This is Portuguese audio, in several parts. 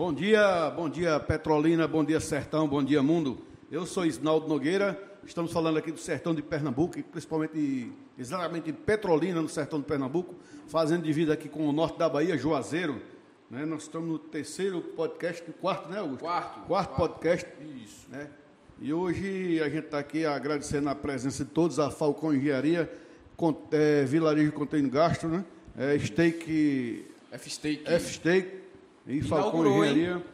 Bom dia, bom dia Petrolina, bom dia Sertão, bom dia Mundo. Eu sou Isnaldo Nogueira, estamos falando aqui do Sertão de Pernambuco, principalmente exatamente em Petrolina, no Sertão de Pernambuco, fazendo divisa aqui com o norte da Bahia, Juazeiro. Né? Nós estamos no terceiro podcast, quarto, né, Augusto? Quarto. Quarto, quarto. podcast. Isso. Né? E hoje a gente está aqui agradecendo a presença de todos, a Falcão Engenharia, é, Vilarejo Contêiner Gasto, né? É, Steak, F-Steak. F-Steak e Falcão Inaugurou, hein? Engenharia.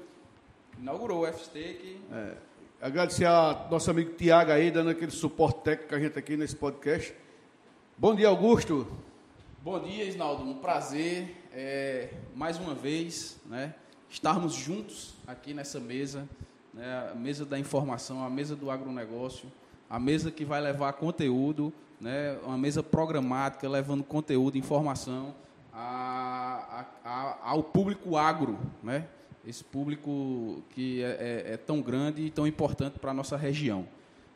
Inaugurou o F-Steak. Agradecer a nosso amigo Tiago aí, dando aquele suporte técnico a gente aqui nesse podcast. Bom dia, Augusto. Bom dia, Isnaldo. Um prazer, é, mais uma vez, né, estarmos juntos aqui nessa mesa, né, a mesa da informação, a mesa do agronegócio, a mesa que vai levar conteúdo, né, uma mesa programática, levando conteúdo, informação a- a- a- ao público agro, né, esse público que é, é- é tão grande e tão importante para a nossa região.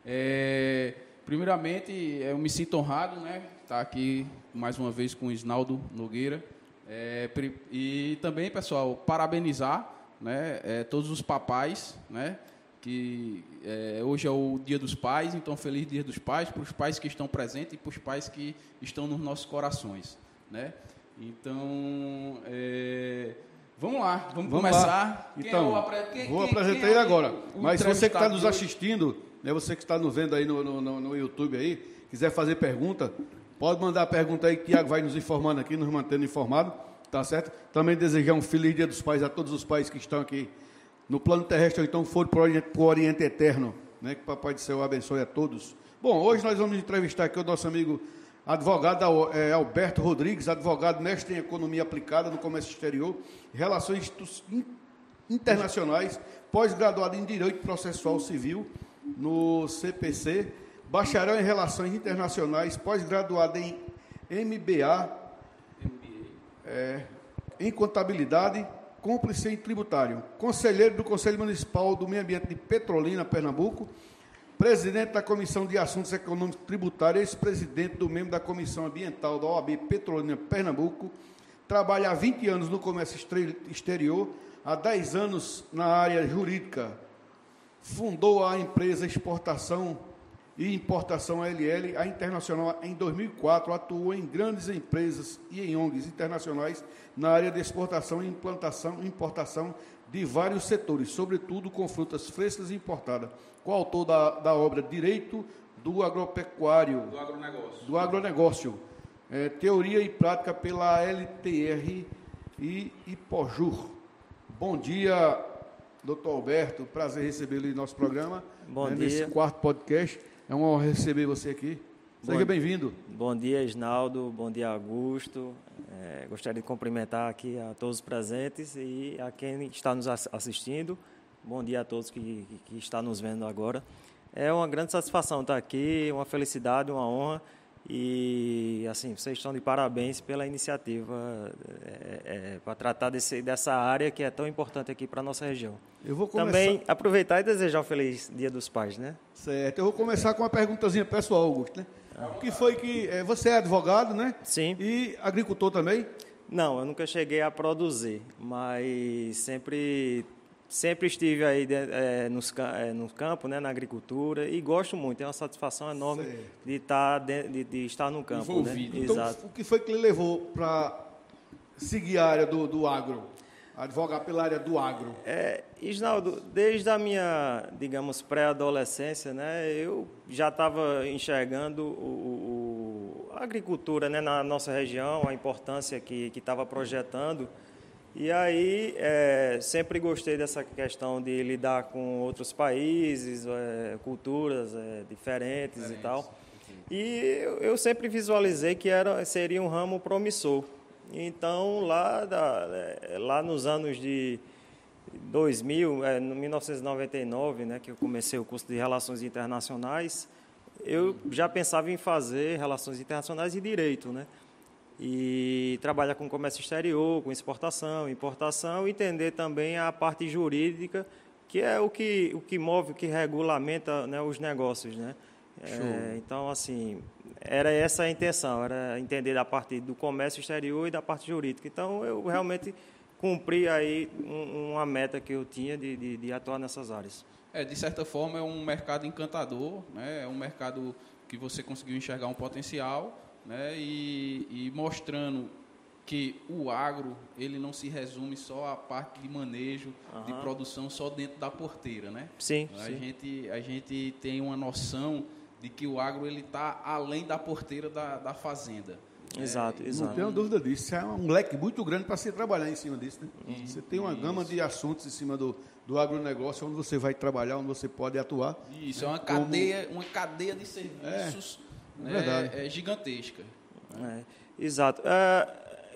É, primeiramente, eu me sinto honrado, né? Estar aqui mais uma vez com o Isnaldo Nogueira. É, e também, pessoal, parabenizar né, é, todos os papais, né? Que é, hoje é o Dia dos Pais, então feliz Dia dos Pais para os pais que estão presentes e para os pais que estão nos nossos corações, né? Então, é, vamos lá, vamos, Vamos começar. lá. É Então, o apre- quem- vou quem- apresentar quem é agora. Mas você que está nos assistindo, né, você que está nos vendo aí no, no, no- YouTube aí, quiser fazer pergunta, pode mandar a pergunta aí que o Tiago vai nos informando aqui, nos mantendo informado, tá certo? Também desejar um feliz Dia dos Pais a todos os pais que estão aqui no plano terrestre ou então foram para o Oriente, Oriente Eterno, né? Que o Papai do Céu abençoe a todos. Bom, hoje nós vamos entrevistar aqui o nosso amigo advogado eh, Alberto Rodrigues, advogado mestre em Economia Aplicada no Comércio Exterior, Relações Internacionais, pós-graduado em Direito Processual Civil no CPC, bacharel em Relações Internacionais, pós-graduado em MBA, é, em Contabilidade, cúmplice em Tributário, conselheiro do Conselho Municipal do Meio Ambiente de Petrolina, Pernambuco, presidente da Comissão de Assuntos Econômicos Tributários, ex-presidente do membro da Comissão Ambiental da OAB Petrolina, Pernambuco, trabalha há 20 anos no comércio exterior, há 10 anos na área jurídica, fundou a empresa Exportação e Importação ALL, a Internacional, em 2004, atuou em grandes empresas e em ONGs internacionais na área de exportação e implantação e importação de vários setores, sobretudo com frutas frescas e importadas. Coautor da, da obra Direito do Agropecuário, Do agronegócio. do agronegócio, é, teoria e prática pela LTR e Ipojur. Bom dia, doutor Alberto, prazer recebê-lo em nosso programa. Bom né, dia. Nesse quarto podcast. É uma honra receber você aqui. Seja bem-vindo. Bom dia, Isnaldo. Bom dia, Augusto. É, gostaria de cumprimentar aqui a todos os presentes e a quem está nos ass- assistindo. Bom dia a todos que, que, que está nos vendo agora. É uma grande satisfação estar aqui, uma felicidade, uma honra. E, assim, vocês estão de parabéns pela iniciativa para tratar desse, dessa área que é tão importante aqui para a nossa região. Eu vou começar. Também aproveitar e desejar um feliz Dia dos Pais, né? Certo. Eu vou começar com uma perguntazinha pessoal, Augusto. Né? O que foi que. é, você é advogado, né? Sim. E agricultor também? Não, eu nunca cheguei a produzir, mas sempre sempre estive aí de, eh, nos, eh, no campo, né, na agricultura e gosto muito. É uma satisfação enorme Certo. de estar de, de, de estar no campo, Envolvido. né? Então, Exato. o que foi que lhe levou para seguir a área do, do agro? Advogar pela área do agro? É, Isnaldo, desde a minha, digamos, pré-adolescência, né, eu já estava enxergando o, o- a agricultura né, na nossa região, a importância que que estava projetando. E aí, é, sempre gostei dessa questão de lidar com outros países, é, culturas é, diferentes e tal. E eu, eu sempre visualizei que era, seria um ramo promissor. Então, lá, é, lá nos anos de 2000, é, no 1999, né, que eu comecei o curso de Relações Internacionais, eu já pensava em fazer Relações Internacionais e Direito, né? E trabalhar com comércio exterior, com exportação, importação, entender também a parte jurídica, que é o que, o que move, o que regulamenta né, os negócios, né? É, então, assim, era essa a intenção, era entender da parte do comércio exterior e da parte jurídica. Então, eu realmente cumprir aí um, uma meta que eu tinha de, de, de, atuar nessas áreas. É, de certa forma é um mercado encantador, né? é um mercado que você conseguiu enxergar um potencial né? e, e mostrando que o agro ele não se resume só à parte de manejo, uhum. de produção só dentro da porteira, né? Sim. A sim. gente a gente tem uma noção de que o agro ele está além da porteira da, da fazenda. Exato, é, exato. Não tenho dúvida disso. É um leque muito grande para se trabalhar em cima disso. Né? Uhum. Você tem uma gama de assuntos em cima do, do agronegócio onde você vai trabalhar, onde você pode atuar. Isso, é uma cadeia, uma cadeia de serviços é, né, é gigantesca. É, exato. É,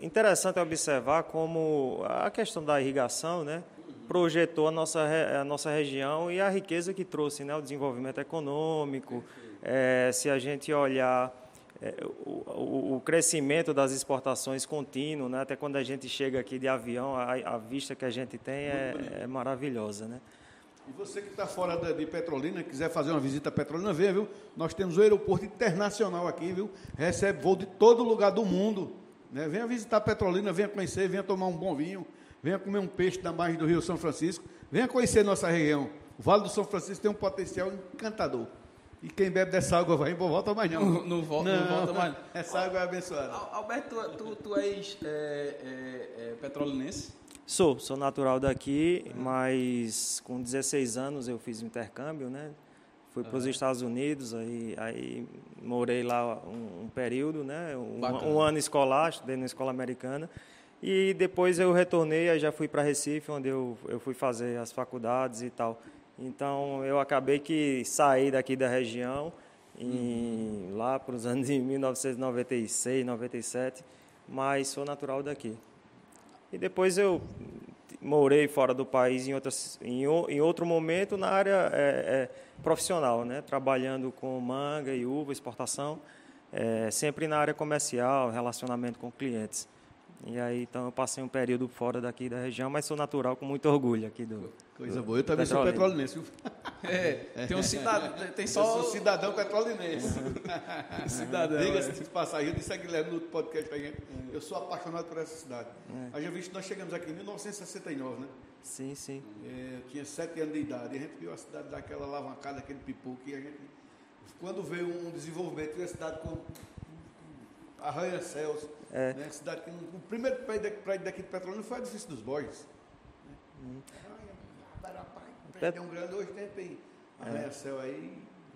interessante observar como a questão da irrigação, né, projetou a nossa, a nossa região e a riqueza que trouxe, né, o desenvolvimento econômico. É, se a gente olhar é, o, o, crescimento das exportações contínuo, né, até quando a gente chega aqui de avião, a, a vista que a gente tem é, é maravilhosa, né? E você que está fora de Petrolina, quiser fazer uma visita a Petrolina, venha, viu? Nós temos o aeroporto internacional aqui, viu? Recebe voo de todo lugar do mundo. Né? Venha visitar Petrolina, venha conhecer, venha tomar um bom vinho, venha comer um peixe da margem do Rio São Francisco, venha conhecer nossa região. O Vale do São Francisco tem um potencial encantador. E quem bebe dessa água vai embora, volta mais não. Não, não, volta, não, não volta mais. Essa água é abençoada. Alberto, tu, tu és é, é, é, petrolinense? Sou, sou natural daqui, mas com 16 anos eu fiz intercâmbio, né? Fui para os Estados Unidos, aí, aí morei lá um, um período, né? Um, um, ano escolar, estudei na escola americana. E depois eu retornei, aí já fui para Recife, onde eu, eu fui fazer as faculdades e tal. Então eu acabei que saí daqui da região, em, uhum. lá para os anos de 1996, 97, mas sou natural daqui. E depois eu morei fora do país em, outras, em, em outro momento na área é, é, profissional, né? trabalhando com manga e uva, exportação, é, sempre na área comercial, relacionamento com clientes. E aí, então, eu passei um período fora daqui da região, mas sou natural com muito orgulho aqui do. Coisa boa, eu também sou petrolinense. É, tem um cidadão, tem só... Eu sou cidadão petrolinense. cidadão. Diga-se de passagem, eu disse a Guilherme no podcast pra gente, eu sou apaixonado por essa cidade. É. A gente viu que nós chegamos aqui em 1969, né? Sim, sim. É, eu tinha sete anos de idade, a gente viu a cidade daquela alavancada, aquele pipoco, e a gente, quando veio um desenvolvimento, viu a cidade com arranha-céus, é. Né? Cidade que, o primeiro prédio daqui, daqui de Petrolina foi o edifício dos Borges. Né? Hum. Prédio um grande hoje tem, tem arranha-céu aí.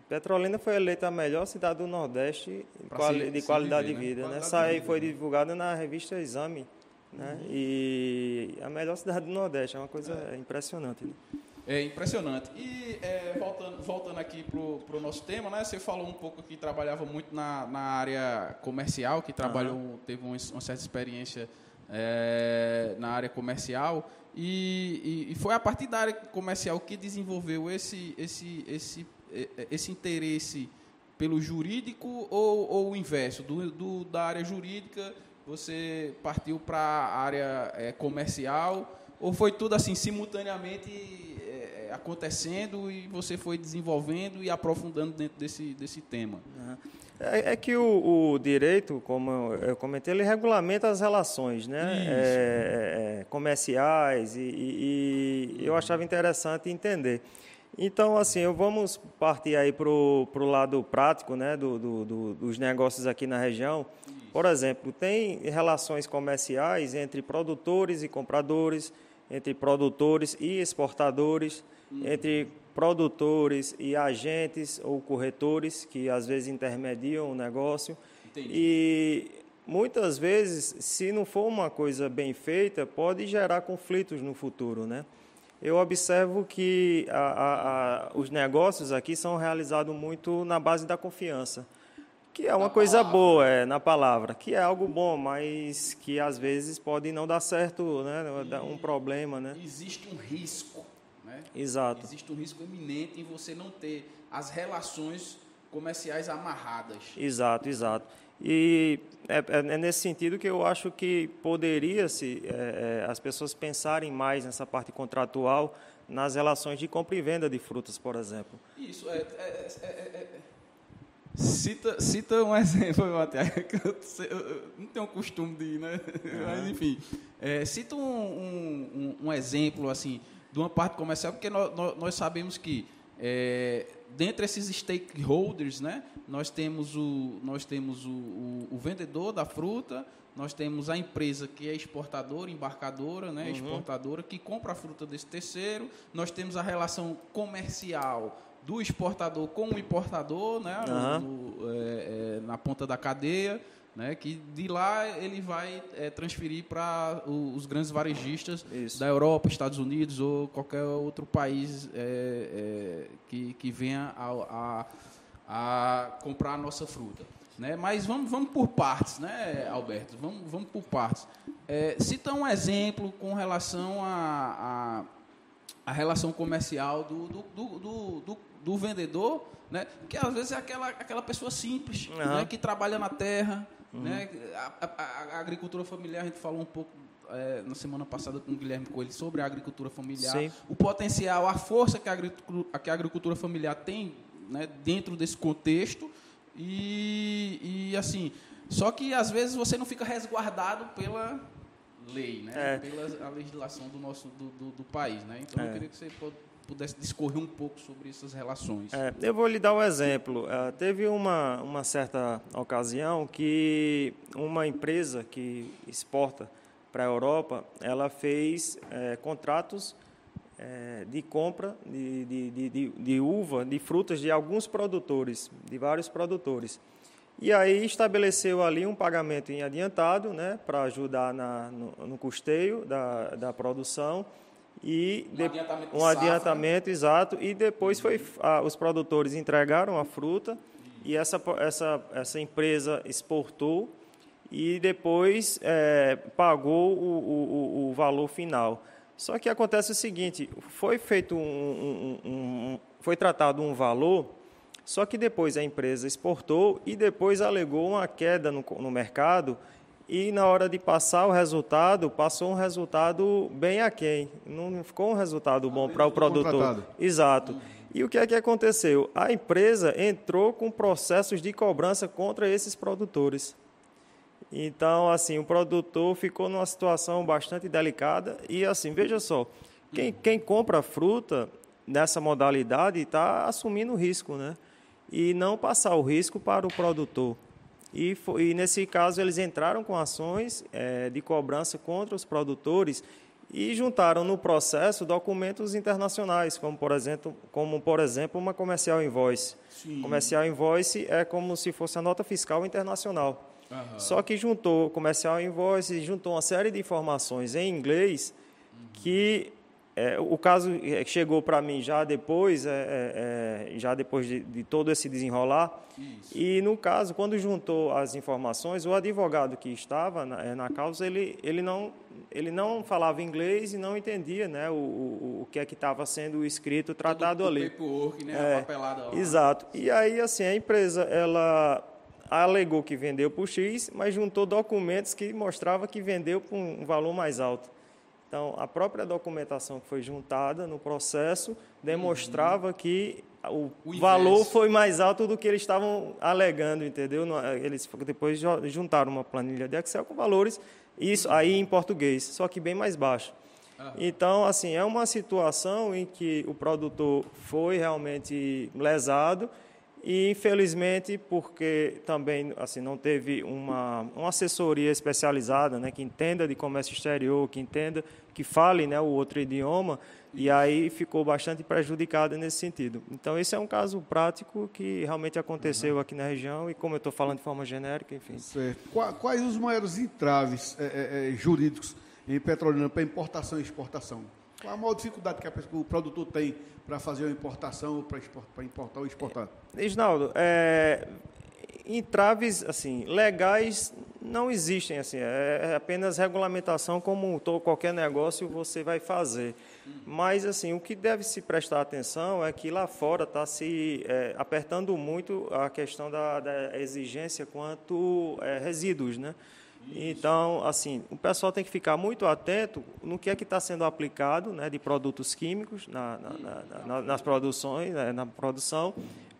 Petrolina foi eleita a melhor cidade do Nordeste quali de qualidade viver, de vida. Né? Essa aí foi divulgada na revista Exame. Né? Uhum. E a melhor cidade do Nordeste, é uma coisa é. impressionante. Né? É impressionante. E é, voltando, voltando aqui para o nosso tema, né? Você falou um pouco que trabalhava muito na, na área comercial, que trabalhou, uhum. teve uma, uma, certa experiência é, na área comercial. E, e, e, foi a partir da área comercial que desenvolveu esse, esse, esse, esse interesse pelo jurídico ou, ou o inverso? Do, do, da área jurídica, você partiu para a área é, comercial? Ou foi tudo assim, simultaneamente acontecendo e você foi desenvolvendo e aprofundando dentro desse, desse tema. É, é que o, o, direito, como eu comentei, ele regulamenta as relações né? É, é, é, comerciais e, e, e eu achava interessante entender. Então, assim, vamos partir aí para o lado prático né, do, do, do, dos negócios aqui na região. Por exemplo, tem relações comerciais entre produtores e compradores, entre produtores e exportadores entre produtores e agentes ou corretores que às vezes intermediam o negócio. Entendi. E muitas vezes, se não for uma coisa bem feita, pode gerar conflitos no futuro, né? Eu observo que a, a, a, os negócios aqui são realizados muito na base da confiança, que é uma na coisa palavra. boa, é, na palavra, que é algo bom, mas que às vezes pode não dar certo, né? Dar um problema, né? Existe um risco Exato. Existe um risco iminente em você não ter as relações comerciais amarradas. Exato, exato. E é, é, é nesse sentido que eu acho que poderia-se é, é, as pessoas pensarem mais nessa parte contratual nas relações de compra e venda de frutas, por exemplo. Isso, é, é, é Cita, cita um exemplo, eu, eu não tenho o costume de ir, né? Mas, enfim, é, cita um, um, um, exemplo, assim, de uma parte comercial, porque nós, nós sabemos que, é, dentre esses stakeholders, né, nós temos, o, nós temos o, o, o vendedor da fruta, nós temos a empresa que é exportadora, embarcadora, né, uhum. exportadora, que compra a fruta desse terceiro, nós temos a relação comercial do exportador com o importador, né, uhum. no, é, é, na ponta da cadeia, né, que de lá ele vai é, transferir para os grandes varejistas Isso. da Europa, Estados Unidos ou qualquer outro país é, é, que, que venha a, a, a, comprar a nossa fruta. Né? Mas vamos, vamos por partes, né, Alberto? Vamos, vamos por partes. É, cita um exemplo com relação a, a, a relação comercial do, do, do, do, do vendedor, né? que às vezes é aquela, aquela pessoa simples, uhum. né? que trabalha na terra. Uhum. Né? A, a, a, agricultura familiar, a gente falou um pouco é, na semana passada com o Guilherme Coelho sobre a agricultura familiar, Sim. o potencial, a força que a agricultura, que a agricultura familiar tem né, dentro desse contexto. E, e, assim, só que às vezes você não fica resguardado pela lei, né? É. pela legislação do nosso do, do, do país. Né? Então é. eu queria que você pudesse discorrer um pouco sobre essas relações. É, eu vou lhe dar um exemplo. Uh, teve uma, uma certa ocasião que uma empresa que exporta para a Europa, ela fez é, contratos é, de compra de, de, de, de, uva, de frutas de alguns produtores, de vários produtores. E aí estabeleceu ali um pagamento em adiantado, né, para ajudar na, no, no custeio da, da produção e um adiantamento, um adiantamento exato. E depois foi ah, os produtores entregaram a fruta e essa essa essa empresa exportou e depois é, pagou o, o, o, valor final. Só que acontece o seguinte foi feito um, um, um, foi tratado um valor só que depois a empresa exportou e depois alegou uma queda no, no mercado e na hora de passar o resultado, passou um resultado bem aquém. Não ficou um resultado bom para o produtor. Exato. E o que é que aconteceu? A empresa entrou com processos de cobrança contra esses produtores. Então, assim, o produtor ficou numa situação bastante delicada. E, assim, veja só, quem, quem compra fruta nessa modalidade está assumindo o risco, né? E não passar o risco para o produtor. E, foi, e nesse caso eles entraram com ações é, de cobrança contra os produtores e juntaram no processo documentos internacionais, como por exemplo, como, por exemplo uma comercial invoice. Sim. Comercial invoice é como se fosse a nota fiscal internacional. Só que juntou comercial invoice, juntou uma série de informações em inglês uhum. que é, o caso é, chegou para mim já depois, é, é, é, já depois de, de, todo esse desenrolar. Isso. E no caso, quando juntou as informações, o advogado que estava na, é, na causa, ele, ele, não, ele não falava inglês e não entendia né, o, o, o que é que estava sendo escrito, tratado todo ali. Paperwork, né, a papelada lá. Exato. E aí, assim, a empresa, ela alegou que vendeu por X, mas juntou documentos que mostrava que vendeu por um valor mais alto. Então, a própria documentação que foi juntada no processo demonstrava uhum. que o, o valor foi mais alto do que eles estavam alegando, entendeu? Eles depois juntaram uma planilha de Excel com valores, isso aí em português, só que bem mais baixo. Uhum. Então, assim, é uma situação em que o produtor foi realmente lesado e infelizmente porque também assim não teve uma, uma assessoria especializada, né, que entenda de comércio exterior, que entenda, que fale, né, o outro idioma, e aí ficou bastante prejudicado nesse sentido. Então esse é um caso prático que realmente aconteceu uhum. aqui na região e como eu estou falando de forma genérica, enfim. Certo. Quais os maiores entraves é, é, jurídicos em Petrolina para importação e exportação? Qual a maior dificuldade que a, o produtor tem para fazer uma importação para importar ou exportar? Reginaldo, é, entraves assim, legais não existem, assim, é, é apenas regulamentação como todo, qualquer negócio você vai fazer. Mas assim, o que deve se prestar atenção é que lá fora está se é, apertando muito a questão da, da exigência quanto é, resíduos, né? Então, assim, o pessoal tem que ficar muito atento no que é que está sendo aplicado né, de produtos químicos na, na, na, nas produções, né, na produção,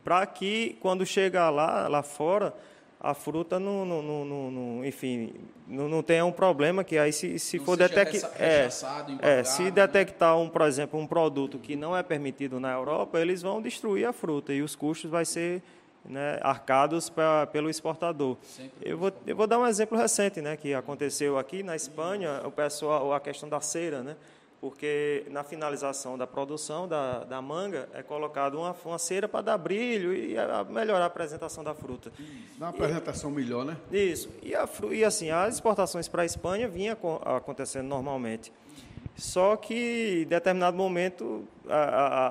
para que quando chega lá, lá fora, a fruta não, não, não, não enfim, não, não tenha um problema que aí se, se for detectar é, é, se né? detectar um, por exemplo, um produto que não é permitido na Europa, eles vão destruir a fruta e os custos vai ser né, arcados pra, pelo exportador. Eu vou, eu vou dar um exemplo recente, né, que aconteceu aqui na Espanha, o pessoal, a questão da cera, né, porque na finalização da produção da, da manga é colocado uma, uma cera para dar brilho e a, melhorar a apresentação da fruta. Dá uma apresentação e, melhor, né? Isso. E, a, e assim, as exportações para a Espanha vinha acontecendo normalmente. Só que, em determinado momento, a, a,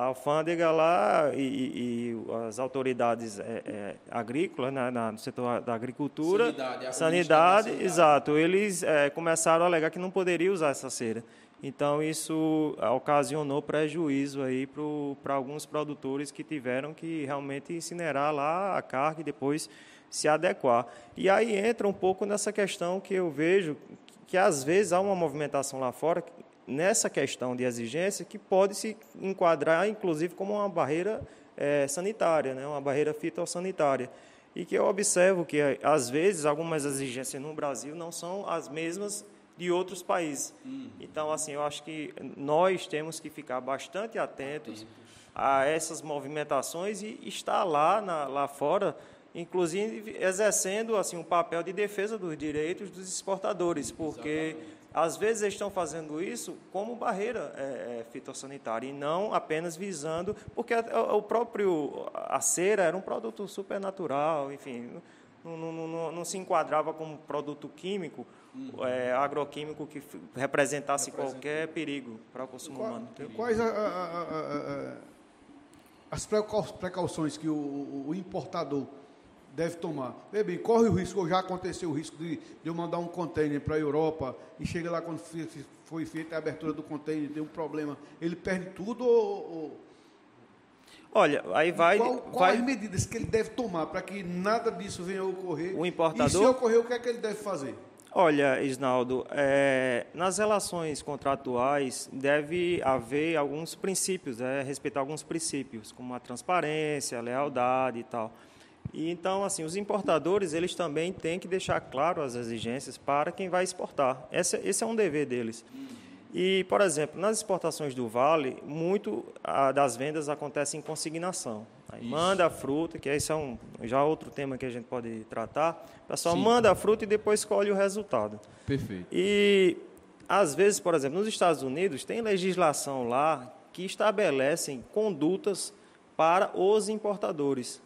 a alfândega lá e, e, as autoridades é, é, agrícolas, né, no setor da agricultura, sanidade, sanidade, sanidade. exato, eles é, começaram a alegar que não poderia usar essa cera. Então, isso ocasionou prejuízo aí para alguns produtores que tiveram que realmente incinerar lá a carga e depois se adequar. E aí entra um pouco nessa questão que eu vejo que às vezes há uma movimentação lá fora nessa questão de exigência que pode se enquadrar, inclusive, como uma barreira é, sanitária, né, uma barreira fitossanitária. E que eu observo que, às vezes, algumas exigências no Brasil não são as mesmas de outros países. Hum. Então, assim, eu acho que nós temos que ficar bastante atentos a essas movimentações e estar lá, na, lá fora, inclusive exercendo assim um papel de defesa dos direitos dos exportadores, porque Exatamente. às vezes eles estão fazendo isso como barreira é, é, fitossanitária e não apenas visando, porque o próprio a cera era um produto supernatural, enfim, não, não, não, não se enquadrava como produto químico uhum. é, agroquímico que representasse Representa. qualquer perigo para o consumo Qual, humano. Quais a, a, a, as precauções que o, o, importador deve tomar? Vê bem, corre o risco, já aconteceu o risco de, de eu mandar um container para a Europa e chega lá quando foi feita a abertura do container, deu um problema, ele perde tudo ou, ou Olha, aí vai. Qual, qual vai... as medidas que ele deve tomar para que nada disso venha a ocorrer? O importador. E se ocorrer, o que é que ele deve fazer? Olha, Isnaldo, é, nas relações contratuais deve haver alguns princípios, é, respeitar alguns princípios, como a transparência, a lealdade e tal. E então, assim, os importadores eles também têm que deixar claro as exigências para quem vai exportar. Esse, esse é um dever deles. E, por exemplo, nas exportações do Vale, muito a, das vendas acontece em consignação. Aí manda a fruta, que esse é um, já outro tema que a gente pode tratar. O pessoal Sim. manda a fruta e depois escolhe o resultado. Perfeito. E, às vezes, por exemplo, nos Estados Unidos, tem legislação lá que estabelecem condutas para os importadores.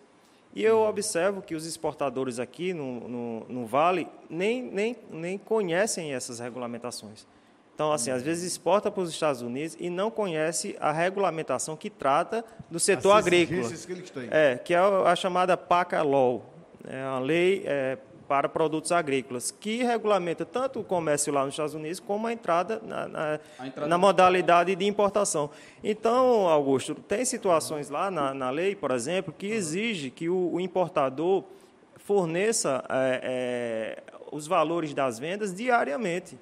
E eu observo que os exportadores aqui no, no, no Vale nem, nem, nem conhecem essas regulamentações. Então, assim, às vezes exporta para os Estados Unidos e não conhece a regulamentação que trata do setor As agrícola. Que eles têm. É, que é a chamada PACA Law, é a lei é, para produtos agrícolas, que regulamenta tanto o comércio lá nos Estados Unidos como a entrada na, na, entrada na modalidade de importação. Então, Augusto, tem situações lá na, na lei, por exemplo, que exige que o, o importador forneça é, é, os valores das vendas diariamente.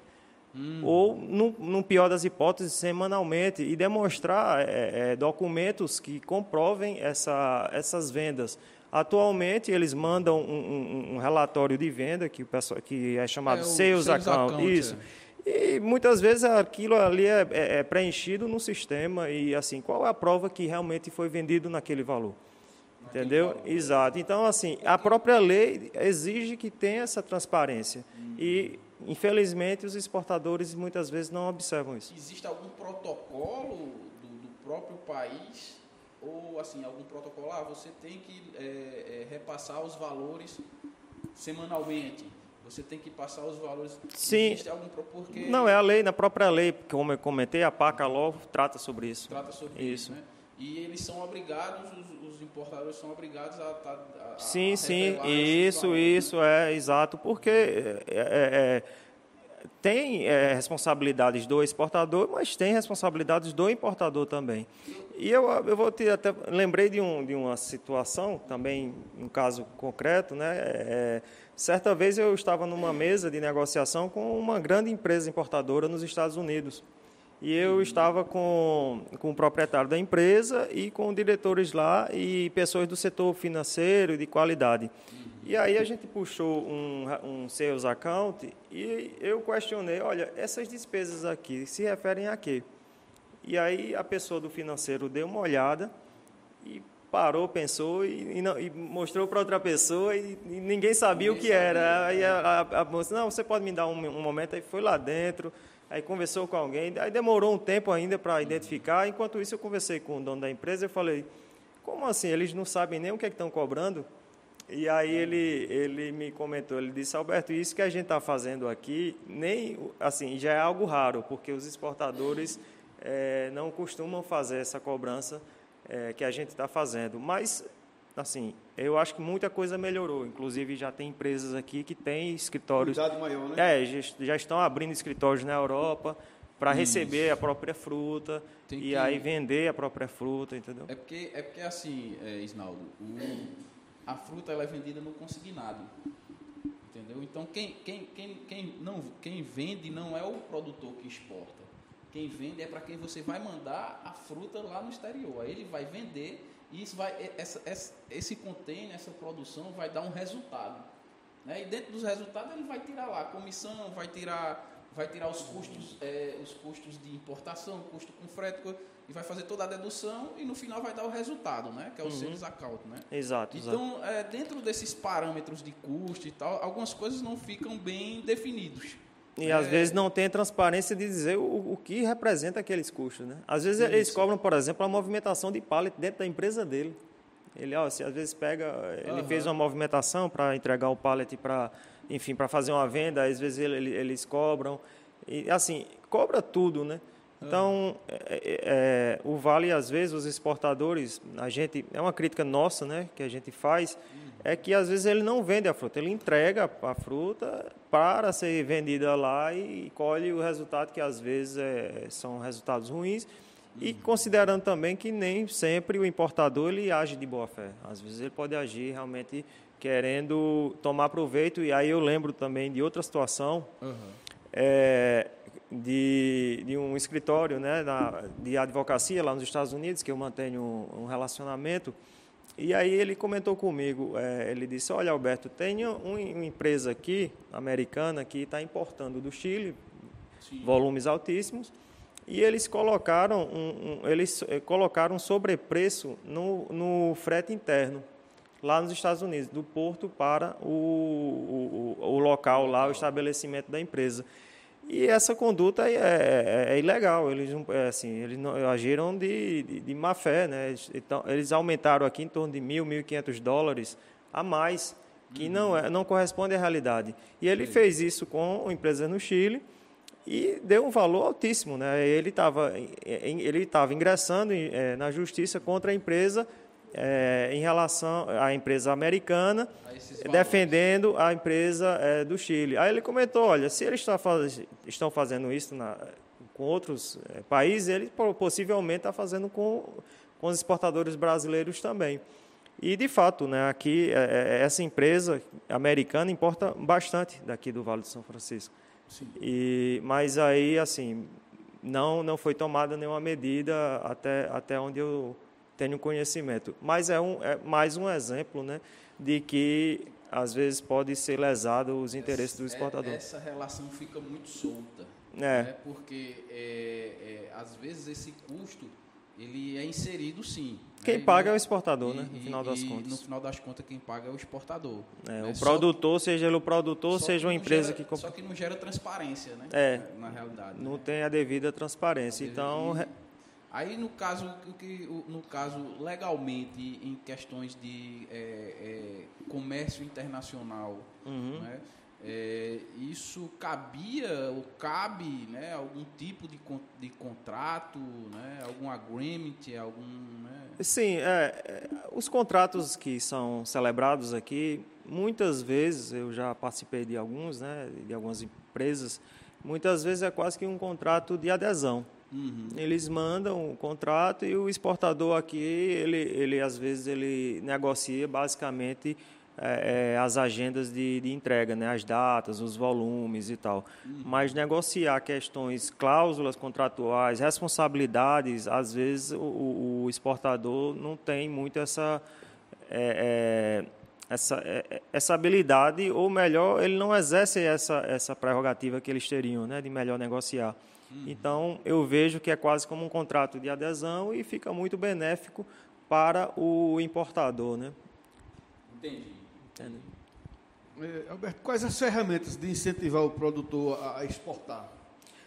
Hum. Ou, no, no, pior das hipóteses, semanalmente, e demonstrar é, é, documentos que comprovem essa, essas vendas. Atualmente, eles mandam um, um, um, relatório de venda, que, o pessoal, que é chamado é, Sales, Sales Account. account isso. É. E muitas vezes aquilo ali é, é, é, preenchido no sistema e assim, qual é a prova que realmente foi vendido naquele valor? Entendeu? Valor. Exato. Então, assim, a própria lei exige que tenha essa transparência. Hum. E Infelizmente, os exportadores muitas vezes não observam isso. Existe algum protocolo do, do próprio país ou assim algum protocolo? Ah, você tem que é, é, repassar os valores semanalmente. Você tem que passar os valores. Sim. Existe algum porque não é a lei na própria lei, como eu comentei, a PACA Law trata sobre isso. Trata sobre isso, isso né? E eles são obrigados, os, os importadores são obrigados a. a, a sim, a sim, isso, isso, é exato, porque é, é, é, tem é, responsabilidades do exportador, mas tem responsabilidades do importador também. E eu, eu vou ter até lembrei de, um, de uma situação também, um caso concreto, né? É, certa vez eu estava numa mesa de negociação com uma grande empresa importadora nos Estados Unidos. E eu estava com, com o proprietário da empresa e com diretores lá e pessoas do setor financeiro e de qualidade. E aí a gente puxou um, um sales account e eu questionei, olha, essas despesas aqui se referem a quê? E aí a pessoa do financeiro deu uma olhada e parou, pensou e, e, não, e mostrou para outra pessoa e, e ninguém sabia ninguém o que sabia, era. Aí a, a, a, moça, não, você pode me dar um, um momento, aí foi lá dentro, aí conversou com alguém, aí demorou um tempo ainda para identificar. Enquanto isso, eu conversei com o dono da empresa e falei, como assim? Eles não sabem nem o que é estão cobrando? E aí ele, ele me comentou, ele disse, Alberto, isso que a gente está fazendo aqui, nem assim, já é algo raro, porque os exportadores é, não costumam fazer essa cobrança é, que a gente está fazendo. Mas, assim, eu acho que muita coisa melhorou. Inclusive, já tem empresas aqui que têm escritórios. Cuidado maior, né? É, já, estão abrindo escritórios na Europa para receber a própria fruta tem e que... aí vender a própria fruta, entendeu? É porque, é porque assim, é, Isnaldo, o, a fruta ela é vendida no consignado. Entendeu? Então, quem, quem, quem, quem, não, quem vende não é o produtor que exporta. Quem vende é para quem você vai mandar a fruta lá no exterior. Aí ele vai vender e isso vai, essa, essa, esse container, essa produção vai dar um resultado. Né? E dentro dos resultados ele vai tirar lá a comissão, vai tirar, vai tirar os custos, é, os custos de importação, custo com frete, e vai fazer toda a dedução e no final vai dar o resultado, né? Que é o uhum. sales account, né? Exato. Então, É, dentro desses parâmetros de custo e tal, algumas coisas não ficam bem definidos. E é. às vezes não tem transparência de dizer o, o que representa aqueles custos. Né? Às vezes Isso. eles cobram, por exemplo, a movimentação de pallet dentro da empresa dele. Ele, ó, se às vezes pega, ele uhum. fez uma movimentação para entregar o pallet para, enfim, para fazer uma venda, às vezes ele, eles cobram. E assim, cobra tudo, né? Então, é, é, é, o Vale, às vezes, os exportadores, a gente, é uma crítica nossa, né, que a gente faz, é que às vezes ele não vende a fruta, ele entrega a fruta para ser vendida lá e colhe o resultado que às vezes é, são resultados ruins. E considerando também que nem sempre o importador ele age de boa fé. Às vezes ele pode agir realmente querendo tomar proveito. E aí eu lembro também de outra situação uhum. é, de, de um escritório né, da, de advocacia lá nos Estados Unidos, que eu mantenho um, um relacionamento. E aí ele comentou comigo, é, ele disse, olha Alberto, tem uma empresa aqui, americana, que está importando do Chile, Sim. volumes altíssimos, e eles colocaram um, um, eles eh, colocaram sobrepreço no, no frete interno, lá nos Estados Unidos, do porto para o, o, o local lá, o estabelecimento da empresa. E essa conduta é, é, é ilegal. Eles, é, assim, eles não, agiram de, de, de, má fé. Né? Então, eles aumentaram aqui em torno de mil, mil e quinhentos dólares a mais, que uhum. não, é, não corresponde à realidade. E ele fez isso com empresas no Chile e deu um valor altíssimo. Né? Ele estava ele tava ingressando é, na justiça contra a empresa é, em relação à empresa americana, defendendo a empresa é, do Chile. Aí ele comentou, olha, se eles faz, estão fazendo isso na, com outros é, países, ele possivelmente está fazendo com, com os exportadores brasileiros também. E, de fato, né, aqui, essa empresa americana importa bastante daqui do Vale do São Francisco. Sim. E, mas aí, assim, não, não foi tomada nenhuma medida até, até onde eu tenho conhecimento. Mas é, um, é mais um exemplo né, de que, às vezes, pode ser lesado os interesses essa, do exportador. Essa relação fica muito solta. É. Né, porque, é, é, às vezes, esse custo ele é inserido sim. Quem né? paga é o exportador, e, né? No final das e, contas. No final das contas, quem paga é o exportador. É, né? O produtor, seja ele o produtor, seja uma empresa gera, que. Só que não gera transparência, né? É. Na realidade. Não né? tem a devida transparência. A então. Aí no caso, no caso legalmente em questões de é, é, comércio internacional, uhum. né, é, isso cabia ou cabe né, algum tipo de, de contrato, né, algum agreement, algum. Né? Sim, é, é, os contratos que são celebrados aqui, muitas vezes eu já participei de alguns, né, de algumas empresas, muitas vezes é quase que um contrato de adesão. Uhum. Eles mandam o contrato e o exportador aqui, ele, ele às vezes ele negocia basicamente é, é, as agendas de, de, entrega, né, as datas, os volumes e tal. Uhum. Mas negociar questões, cláusulas contratuais, responsabilidades, às vezes o, o exportador não tem muito essa, é, é essa, é, essa habilidade, ou melhor, ele não exerce essa, essa prerrogativa que eles teriam né, de melhor negociar. Uhum. Então, eu vejo que é quase como um contrato de adesão e fica muito benéfico para o importador. Né? Entendi. É, Alberto, quais as ferramentas de incentivar o produtor a, exportar?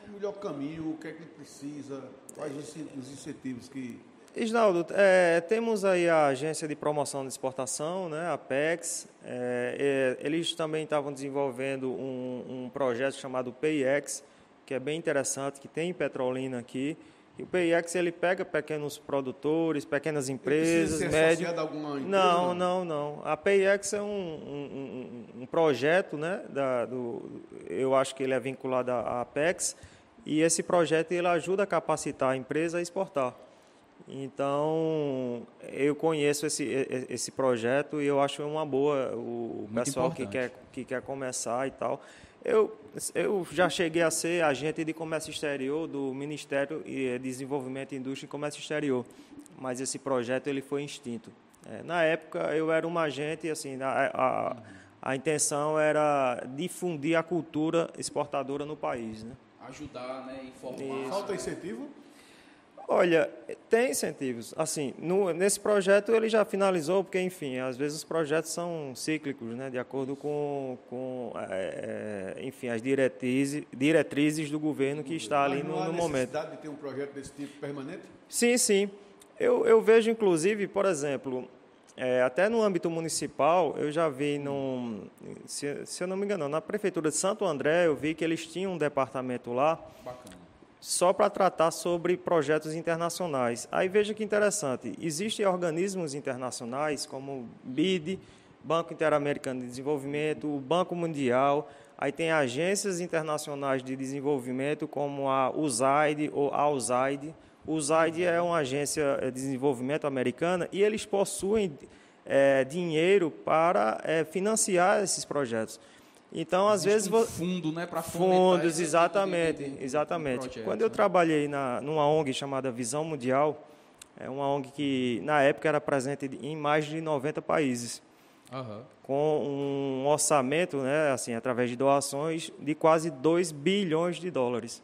O melhor caminho, o que é que ele precisa, quais os, os incentivos que. Isnaldo, é, temos aí a Agência de Promoção de Exportação, né, a PEX. É, é, eles também estavam desenvolvendo um, um projeto chamado PIEX, que é bem interessante, que tem em Petrolina aqui, o PIX ele pega pequenos produtores, pequenas empresas, médios. Não, não, não. A PIX é um, um, um, projeto, né? Da, do, eu acho que ele é vinculado à Apex e esse projeto ele ajuda a capacitar a empresa a exportar. Então, eu conheço esse, esse projeto e eu acho uma boa o Muito pessoal que quer, que quer começar e tal. Eu, eu já cheguei a ser agente de comércio exterior do Ministério de eh, Desenvolvimento, Indústria e Comércio Exterior, mas esse projeto ele foi extinto. É, na época eu era um agente, assim, a, a, a, intenção era difundir a cultura exportadora no país, né? Ajudar, né, informar. Isso. Falta incentivo? Olha, tem incentivos. Assim, no, nesse projeto ele já finalizou, porque, enfim, às vezes os projetos são cíclicos, né, de acordo com, com é, é enfim, as diretrizes, diretrizes do governo que está ali no, no momento. de ter um projeto desse tipo permanente? Sim, sim. Eu, eu vejo, inclusive, por exemplo, é, até no âmbito municipal, eu já vi, num, se, se eu não me engano, na Prefeitura de Santo André, eu vi que eles tinham um departamento lá. Bacana só para tratar sobre projetos internacionais. Aí veja que interessante, existem organismos internacionais como BID, Banco Interamericano de Desenvolvimento, o Banco Mundial, aí tem agências internacionais de desenvolvimento como a USAID ou a USAID. O USAID é uma agência de desenvolvimento americana e eles possuem é, dinheiro para é, financiar esses projetos. Então, às vezes. Um fundo, né? Para Fundos, exatamente. Tipo de, de, exatamente. Projeto, Quando eu né? trabalhei na, numa ONG chamada Visão Mundial, é uma ONG que, na época, era presente em mais de 90 países. Uhum. Com um orçamento, né, assim, através de doações, de quase 2 bilhões de dólares.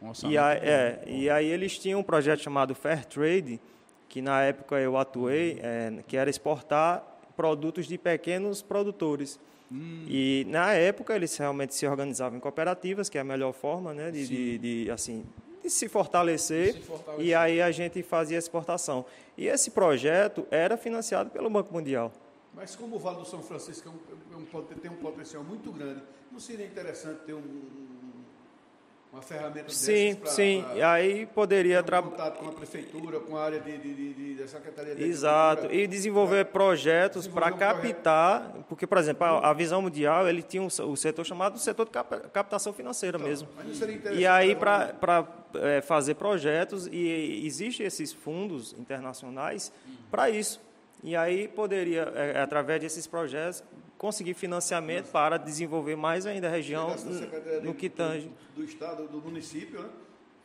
Um e, aí, é, e aí eles tinham um projeto chamado Fair Trade, que na época eu atuei, é, que era exportar produtos de pequenos produtores. Hum. E na época eles realmente se organizavam em cooperativas, que é a melhor forma, né, de, de, de assim, de se fortalecer, se fortalecer, E aí a gente fazia exportação. E esse projeto era financiado pelo Banco Mundial. Mas como o Vale do São Francisco é um, é um, tem um potencial muito grande, não seria interessante ter um, uma ferramenta sim pra, sim. pra, e aí poderia trabalhar contato com a prefeitura com a área de, de, de, de secretaria de exato. E desenvolver projetos para captar projeto. porque por exemplo a, a, visão mundial ele tinha um, o setor chamado setor de captação financeira então, mesmo. e aí para é, fazer projetos e existem esses fundos internacionais hum. para isso. E aí poderia é, através desses projetos conseguir financiamento Nossa. para desenvolver mais ainda a região no que tange. Do, do estado, do município, né?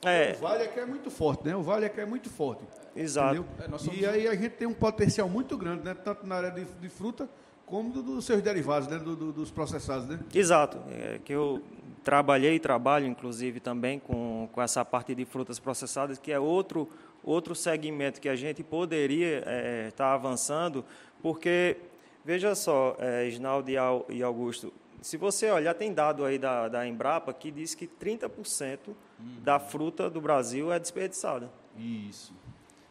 É. O Vale aqui é muito forte, né? O Vale aqui é muito forte. Exato. É, e aí a gente tem um potencial muito grande, né? Tanto na área de, de fruta como do, dos seus derivados, né? Do, do, dos processados, né? Exato. É, que eu trabalhei e trabalho, inclusive, também com, com essa parte de frutas processadas, que é outro, outro segmento que a gente poderia estar é, tá avançando, porque Veja só, é, Isnaldo e Augusto, se você olhar, tem dado aí da, da Embrapa que diz que 30% uhum. da fruta do Brasil é desperdiçada. Isso.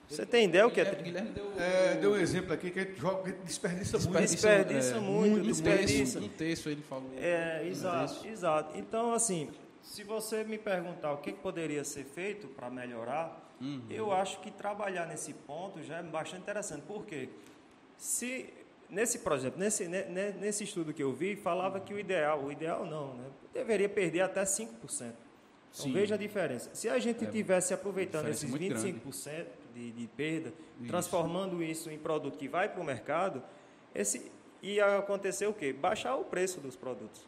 Você tem ideia o que é? Guilherme deu, é, deu um exemplo aqui que a gente joga, desperdiça, muito. Desperdiça é, muito, muito desperdiça. Um texto ele falou. É, exato, exato. Então, assim, se você me perguntar o que, que poderia ser feito para melhorar, uhum. eu acho que trabalhar nesse ponto já é bastante interessante. Por quê? Se nesse projeto, nesse, nesse estudo que eu vi, falava que o ideal, o ideal não, né? deveria perder até 5%. Então Sim. veja a diferença. Se a gente é, tivesse aproveitando esses 25% de, de perda, isso. transformando isso em produto que vai para o mercado, esse, e acontecer o quê? Baixar o preço dos produtos.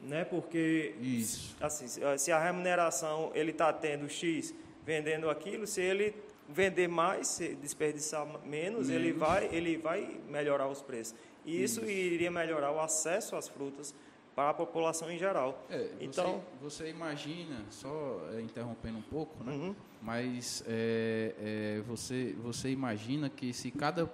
Né? Porque Isso. assim, se a remuneração ele está tendo X vendendo aquilo, se ele vender mais, desperdiçar menos, ele Menos. vai ele vai melhorar os preços. E isso, Isso. iria melhorar o acesso às frutas para a população em geral. É, Então- você, você imagina, só é, interrompendo um pouco, né? Uhum. Mas é, é, você, você imagina que se cada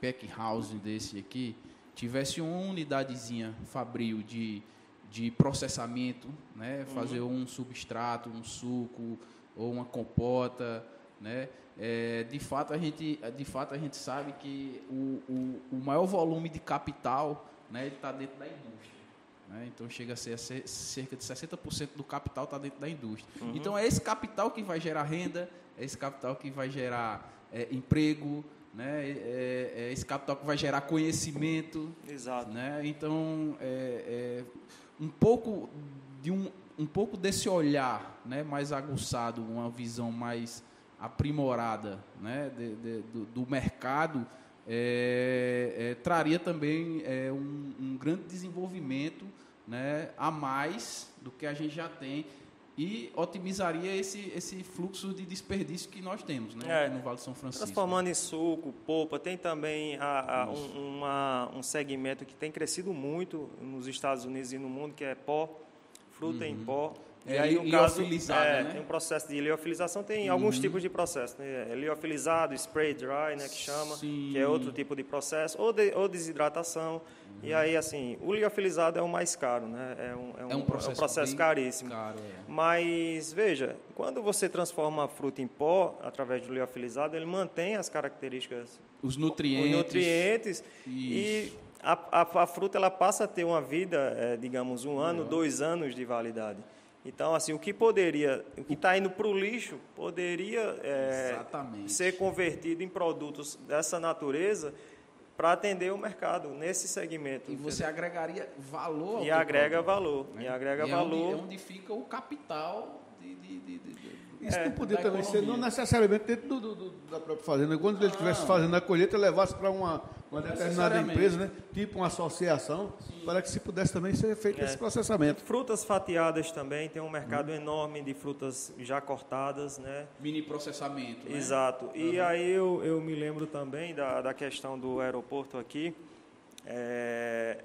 pack house desse aqui tivesse uma unidadezinha fabril de, de processamento, né? fazer um substrato, um suco ou uma compota, né? É, de fato a gente de fato a gente sabe que o, o, o maior volume de capital né está dentro da indústria né? Então chega a ser cerca de 60% do capital está dentro da indústria. Então é esse capital que vai gerar renda, é esse capital que vai gerar é, emprego, né? é, é esse capital que vai gerar conhecimento. Exato. Né? Então é, é um pouco de um, um pouco desse olhar né, mais aguçado, uma visão mais aprimorada né, de- de- do, do mercado é, é, traria também é, um, um grande desenvolvimento né, a mais do que a gente já tem e otimizaria esse, esse fluxo de desperdício que nós temos né, É. no Vale do São Francisco. Transformando em suco, polpa, tem também a- a- um, uma- um segmento que tem crescido muito nos Estados Unidos e no mundo, que é pó, fruta em pó. É, li- liofilizada, é, né? tem um processo de liofilização, tem alguns tipos de processo. Né? É liofilizado, spray dry, né, que chama, Sim. que é outro tipo de processo, ou, de- ou desidratação. E aí, assim, o liofilizado é o mais caro, né? É um, É um processo, bem caríssimo. Caro, é. Mas, veja, quando você transforma a fruta em pó, através do liofilizado, ele mantém as características, Os nutrientes. os nutrientes, e Isso. a, a- a fruta ela passa a ter uma vida, digamos, um ano, dois anos de validade. Então, assim, o que poderia, o que está indo para o lixo, poderia Exatamente. ser convertido em produtos dessa natureza para atender o mercado nesse segmento. E você agregaria valor ao E agrega produto, valor, né? e agrega E é onde- valor. É onde, fica o capital de, de, de, de- de- Isso É, não podia da também ser, economia. não necessariamente dentro do, do- do- da própria fazenda. Quando ele estivesse fazendo a colheita, levasse para uma, uma determinada empresa, né? tipo uma associação, para que se pudesse também ser feito É. esse processamento. Frutas fatiadas também, tem um mercado enorme de frutas já cortadas, né? mini processamento. Né? Exato. E aí eu, eu me lembro também da, da questão do aeroporto aqui. É,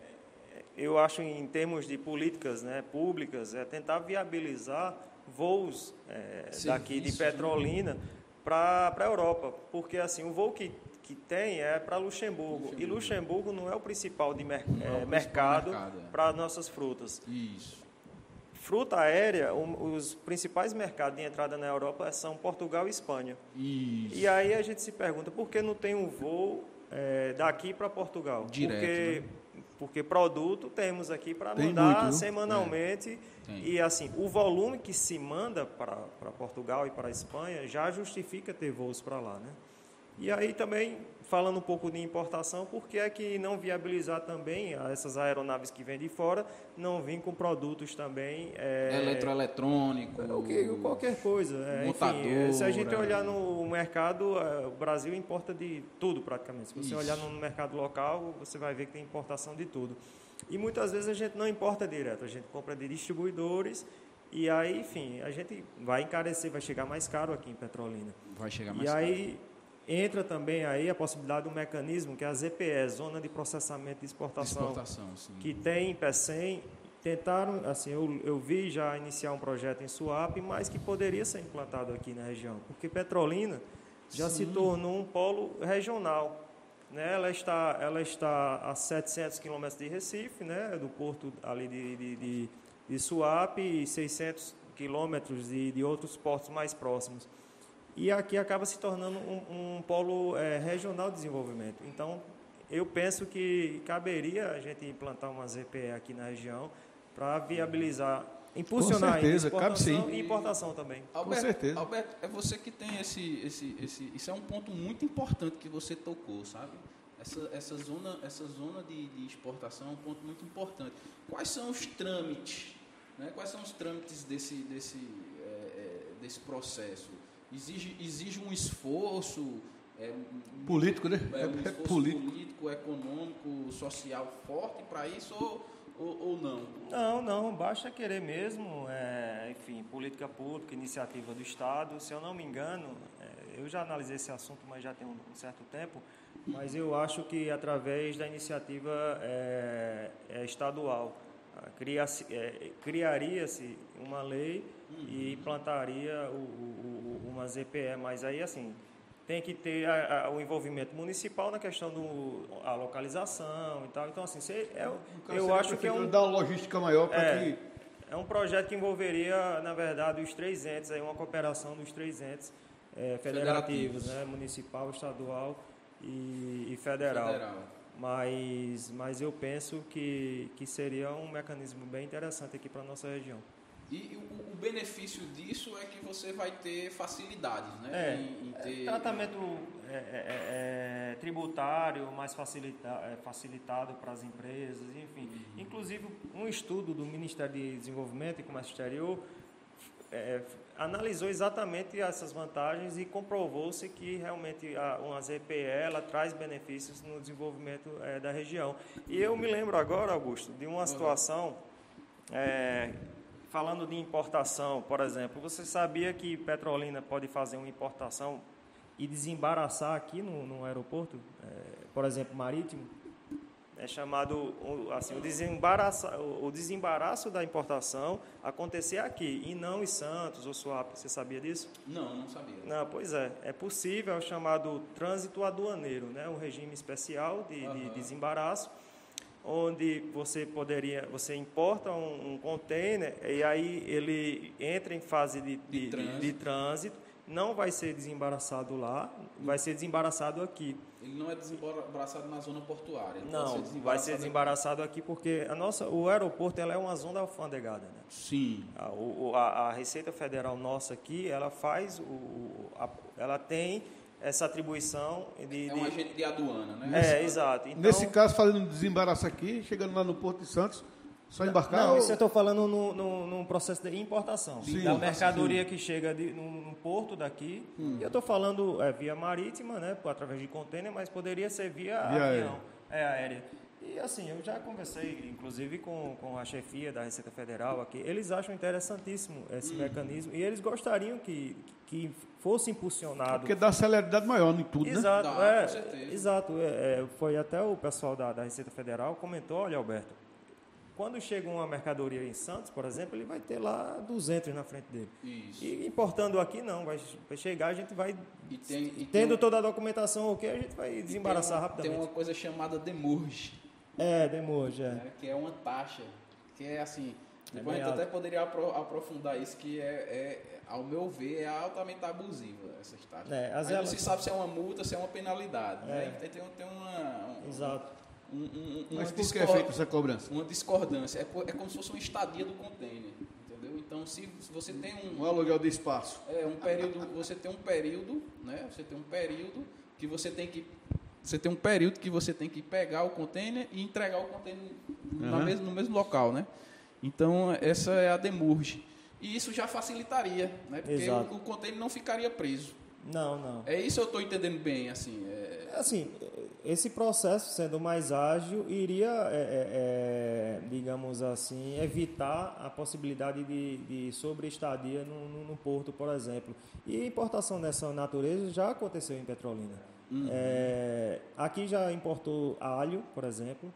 eu acho em termos de políticas né, públicas, é tentar viabilizar voos é, daqui de né? Petrolina para a Europa. Porque assim, o voo que, que tem é para Luxemburgo. E Luxemburgo não é o principal de mer- é o é, mercado mercado, é. para nossas frutas. Isso. Fruta aérea, um- os principais mercados de entrada na Europa são Portugal e Espanha. Isso. E aí a gente se pergunta por que não tem um voo eh, daqui para Portugal? Direto, porque, porque produto temos aqui para mandar muito, semanalmente. Tem. E assim, o volume que se manda para Portugal e para Espanha já justifica ter voos para lá, né? E aí também, falando um pouco de importação, por que é que não viabilizar também essas aeronaves que vêm de fora, não vir com produtos também... eh, Eletroeletrônico. qualquer coisa. é, enfim, é, se a gente olhar no mercado, é, o Brasil importa de tudo praticamente. Se você Isso. olhar no mercado local, você vai ver que tem importação de tudo. E muitas vezes a gente não importa direto, a gente compra de distribuidores e aí, enfim, a gente vai encarecer, vai chegar mais caro aqui em Petrolina. Vai chegar mais E aí entra também aí a possibilidade do mecanismo que é a ZPE, Zona de Processamento de caro. Exportação Exportação, sim. que tem em PECEM, tentaram, assim, eu, eu vi já iniciar um projeto em Suape, mas que poderia ser implantado aqui na região, porque Petrolina já se tornou um polo regional. Né? Ela, está, ela está a 700 quilômetros de Recife, né? do porto ali de, de, de, de Suape, e 600 quilômetros de, de outros portos mais próximos. E aqui acaba se tornando um, um polo eh, regional de desenvolvimento. Então, eu penso que caberia a gente implantar uma ZPE aqui na região para viabilizar, impulsionar a certeza, cabe exportação sim. e importação também. Alberto, certeza. Alberto, é você que tem esse, esse, esse. Isso é um ponto muito importante que você tocou, sabe? Essa, essa zona, essa zona de, de exportação é um ponto muito importante. Quais são os trâmites? Né? Quais são os trâmites desse, desse, é, é, desse processo? Exige, exige um esforço é, político, né? É, um É, é esforço político. político, econômico, social forte para isso ou, ou, ou não? Não, não, basta querer mesmo, é, enfim, política pública, iniciativa do Estado. Se eu não me engano, é, eu já analisei esse assunto, mas já tem um, um certo tempo, mas eu acho que através da iniciativa é, é, estadual, criaria-se uma lei e implantaria o, o, o, uma ZPE, mas aí assim tem que ter a- a- o envolvimento municipal na questão do a localização e tal. Então assim, cê- é- eu acho que é um Dar uma logística maior para É. que. é um projeto que envolveria, na verdade, os três entes, aí uma cooperação dos três entes eh, federativos, Federativos. né? municipal, estadual e, e federal. Federal. Mas, mas eu penso que, que seria um mecanismo bem interessante aqui para a nossa região. E o, o benefício disso é que você vai ter facilidades, né? É, em, em ter... tratamento é, é, é, é, tributário mais facilita, é, facilitado para as empresas, enfim. Inclusive, um estudo do Ministério de Desenvolvimento e Comércio Exterior é, analisou exatamente essas vantagens e comprovou-se que realmente a, uma ZPE ela traz benefícios no desenvolvimento é, da região. E eu me lembro agora, Augusto, de uma situação é, falando de importação, por exemplo, você sabia que Petrolina pode fazer uma importação e desembaraçar aqui no, no aeroporto, é, por exemplo, marítimo? É chamado assim, o, desembaraço, o desembaraço da importação acontecer aqui e não em Santos ou Suape. Você sabia disso? Não, não sabia. Não, pois é. É possível é o chamado trânsito aduaneiro, né? um regime especial de, de Aham. desembaraço, onde você poderia, você importa um, um container e aí ele entra em fase de, de, de- trânsito. de trânsito, não vai ser desembaraçado lá, vai ser desembaraçado aqui. Ele não é desembaraçado na zona portuária. Não, vai desembaraçado ser desembaraçado aqui porque a nossa, o aeroporto ela é uma zona alfandegada, né? Sim. A, o- a- a Receita Federal nossa aqui, ela faz, o- a- ela tem essa atribuição de... É um de- agente de aduana, né? é, exato. Então, Nesse caso, fazendo um desembaraço aqui, chegando lá no Porto de Santos, só embarcar. Não, ou- isso eu estou falando no, no, num processo de importação. Sim. da Sim. mercadoria que chega de, num, num porto daqui. Hum. E eu estou falando é, via marítima, né, por- através de contêiner, mas poderia ser via, Via avião. É, aérea. E assim, eu já conversei, inclusive, com, com a chefia da Receita Federal aqui. Eles acham interessantíssimo esse Hum. mecanismo e eles gostariam que, que fosse impulsionado. Porque dá celeridade maior em tudo, né? Exato, Dá, é, com certeza. exato. é, é, foi até o pessoal da, da Receita Federal comentou, olha, Alberto, quando chega uma mercadoria em Santos, por exemplo, ele vai ter lá 200 na frente dele. Isso. E importando aqui não, vai, chegar, a gente vai E tem, e tendo tem, toda a documentação ok, a gente vai e tem desembaraçar uma- rapidamente. Tem uma coisa chamada demurge, É, demorge, é. né? que é uma taxa, que é assim, depois bem a gente até poderia apro- aprofundar isso, que é, é, ao meu ver, é altamente abusiva essas taxas. É, as Aí não elas- se sabe se é uma multa, se é uma penalidade. Né? É. Tem, tem, tem uma, um- Exato. um- um- uma Mas por que é feita essa cobrança? uma discordância. É, é como se fosse uma estadia do container, entendeu? Então, se, se você tem um, Um aluguel de espaço. é, um período, você tem um período, né? Você tem um período que você tem que você tem um período que você tem que pegar o container e entregar o container Uhum. mesmo, no mesmo local, né? Então, essa é a demurge. E isso já facilitaria, né? Porque Exato. o, o container não ficaria preso. Não, não. É isso eu estou entendendo bem, assim. é- Assim, esse processo sendo mais ágil iria, é, é, é, digamos assim, evitar a possibilidade de, de sobreestadia no, no, no porto, por exemplo. E importação dessa natureza já aconteceu em Petrolina. É, aqui já importou alho, por exemplo,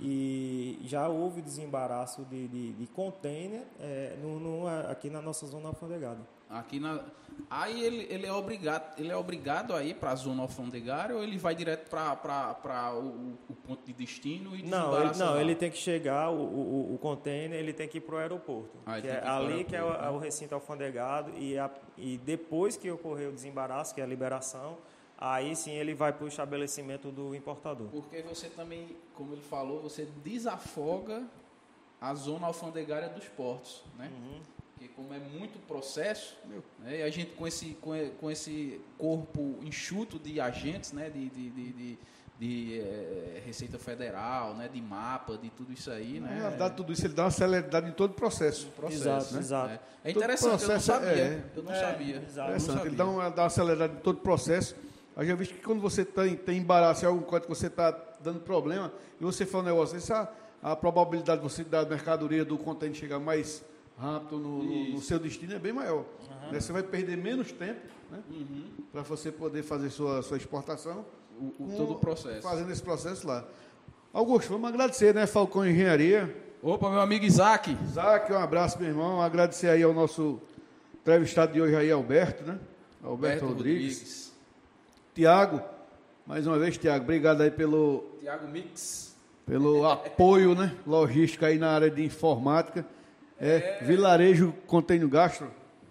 e já houve desembaraço de, de, de container é, no, no- aqui na nossa zona alfandegada. Aqui na, aí ele, ele é obrigado, ele é obrigado a ir para a zona alfandegária ou ele vai direto para o, o, ponto de destino e Não, ele, não, lá? ele tem que chegar, o, o, o container, ele tem que ir para o aeroporto. Ah, que é que ali que é o, é o recinto alfandegado e, a, e depois que ocorrer o desembaraço, que é a liberação, aí sim ele vai para o estabelecimento do importador. Porque você também, como ele falou, você desafoga a zona alfandegária dos portos, né? Uhum. Porque como é muito processo, né, e a gente com esse, com, com esse corpo enxuto de agentes, né? De, de, de, de- de, eh, Receita Federal, né? De mapa, de tudo isso aí, Na né? realidade, tudo isso ele dá uma celeridade em todo o processo. processo, Exato, né? exato. É, É interessante, eu não processo é- sabia. é. Eu não É, sabia. exato. Eu não Interessante. Ele sabia. dá uma, dá uma celeridade em todo o processo. Já visto que quando você tem, tem embaraço em algum código que você está dando problema, e você fala um negócio, essa, a probabilidade de você da mercadoria do contêiner chegar mais rápido no, no, no seu destino é bem maior. Uhum. Né? Você vai perder menos tempo né? Uhum. para você poder fazer sua, sua exportação. O, o, todo o processo. Fazendo esse processo lá. Augusto, vamos agradecer, né, Falcão Engenharia. Opa, meu amigo Isaac. Isaac, um abraço, meu irmão. Agradecer aí ao nosso entrevistado de hoje aí, Alberto, né? Alberto, Alberto Rodrigues. Rodrigues. Tiago, mais uma vez, Tiago, obrigado aí pelo. Tiago Mix. Pelo apoio, né? Logística aí na área de informática. É, é. Vilarejo Container Gastro,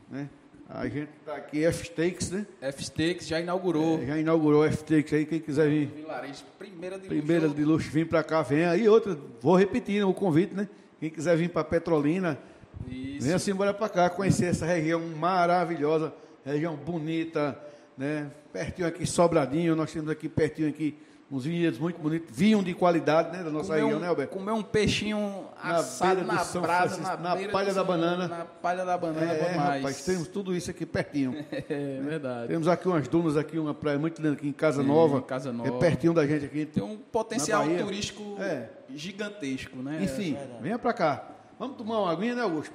né? A gente está aqui, F-Steaks, né? F-Steaks já inaugurou. É, já inaugurou F-Steaks aí, quem quiser vir. Vilarejo, primeira de primeira luxo. de luxo, vim para cá, vem aí outra, vou repetir o convite, né? Quem quiser vir para Petrolina, Isso. venha assim embora para cá, conhecer essa região maravilhosa, região bonita, né? Pertinho aqui, Sobradinho, nós temos aqui pertinho aqui uns vinhedos muito bonitos, vinho de qualidade, né, da nossa comer região, um, né, Alberto? Comer um peixinho na assado na brasa, na, na palha da banana. Na palha da banana, é, rapaz, temos tudo isso aqui pertinho. é verdade. Temos aqui umas dunas aqui, uma praia muito linda aqui em Casa Nova. Casa Nova. É pertinho da gente aqui. Tem um potencial turístico é. gigantesco, né? Enfim, é venha para cá. Vamos tomar uma aguinha, né, Augusto?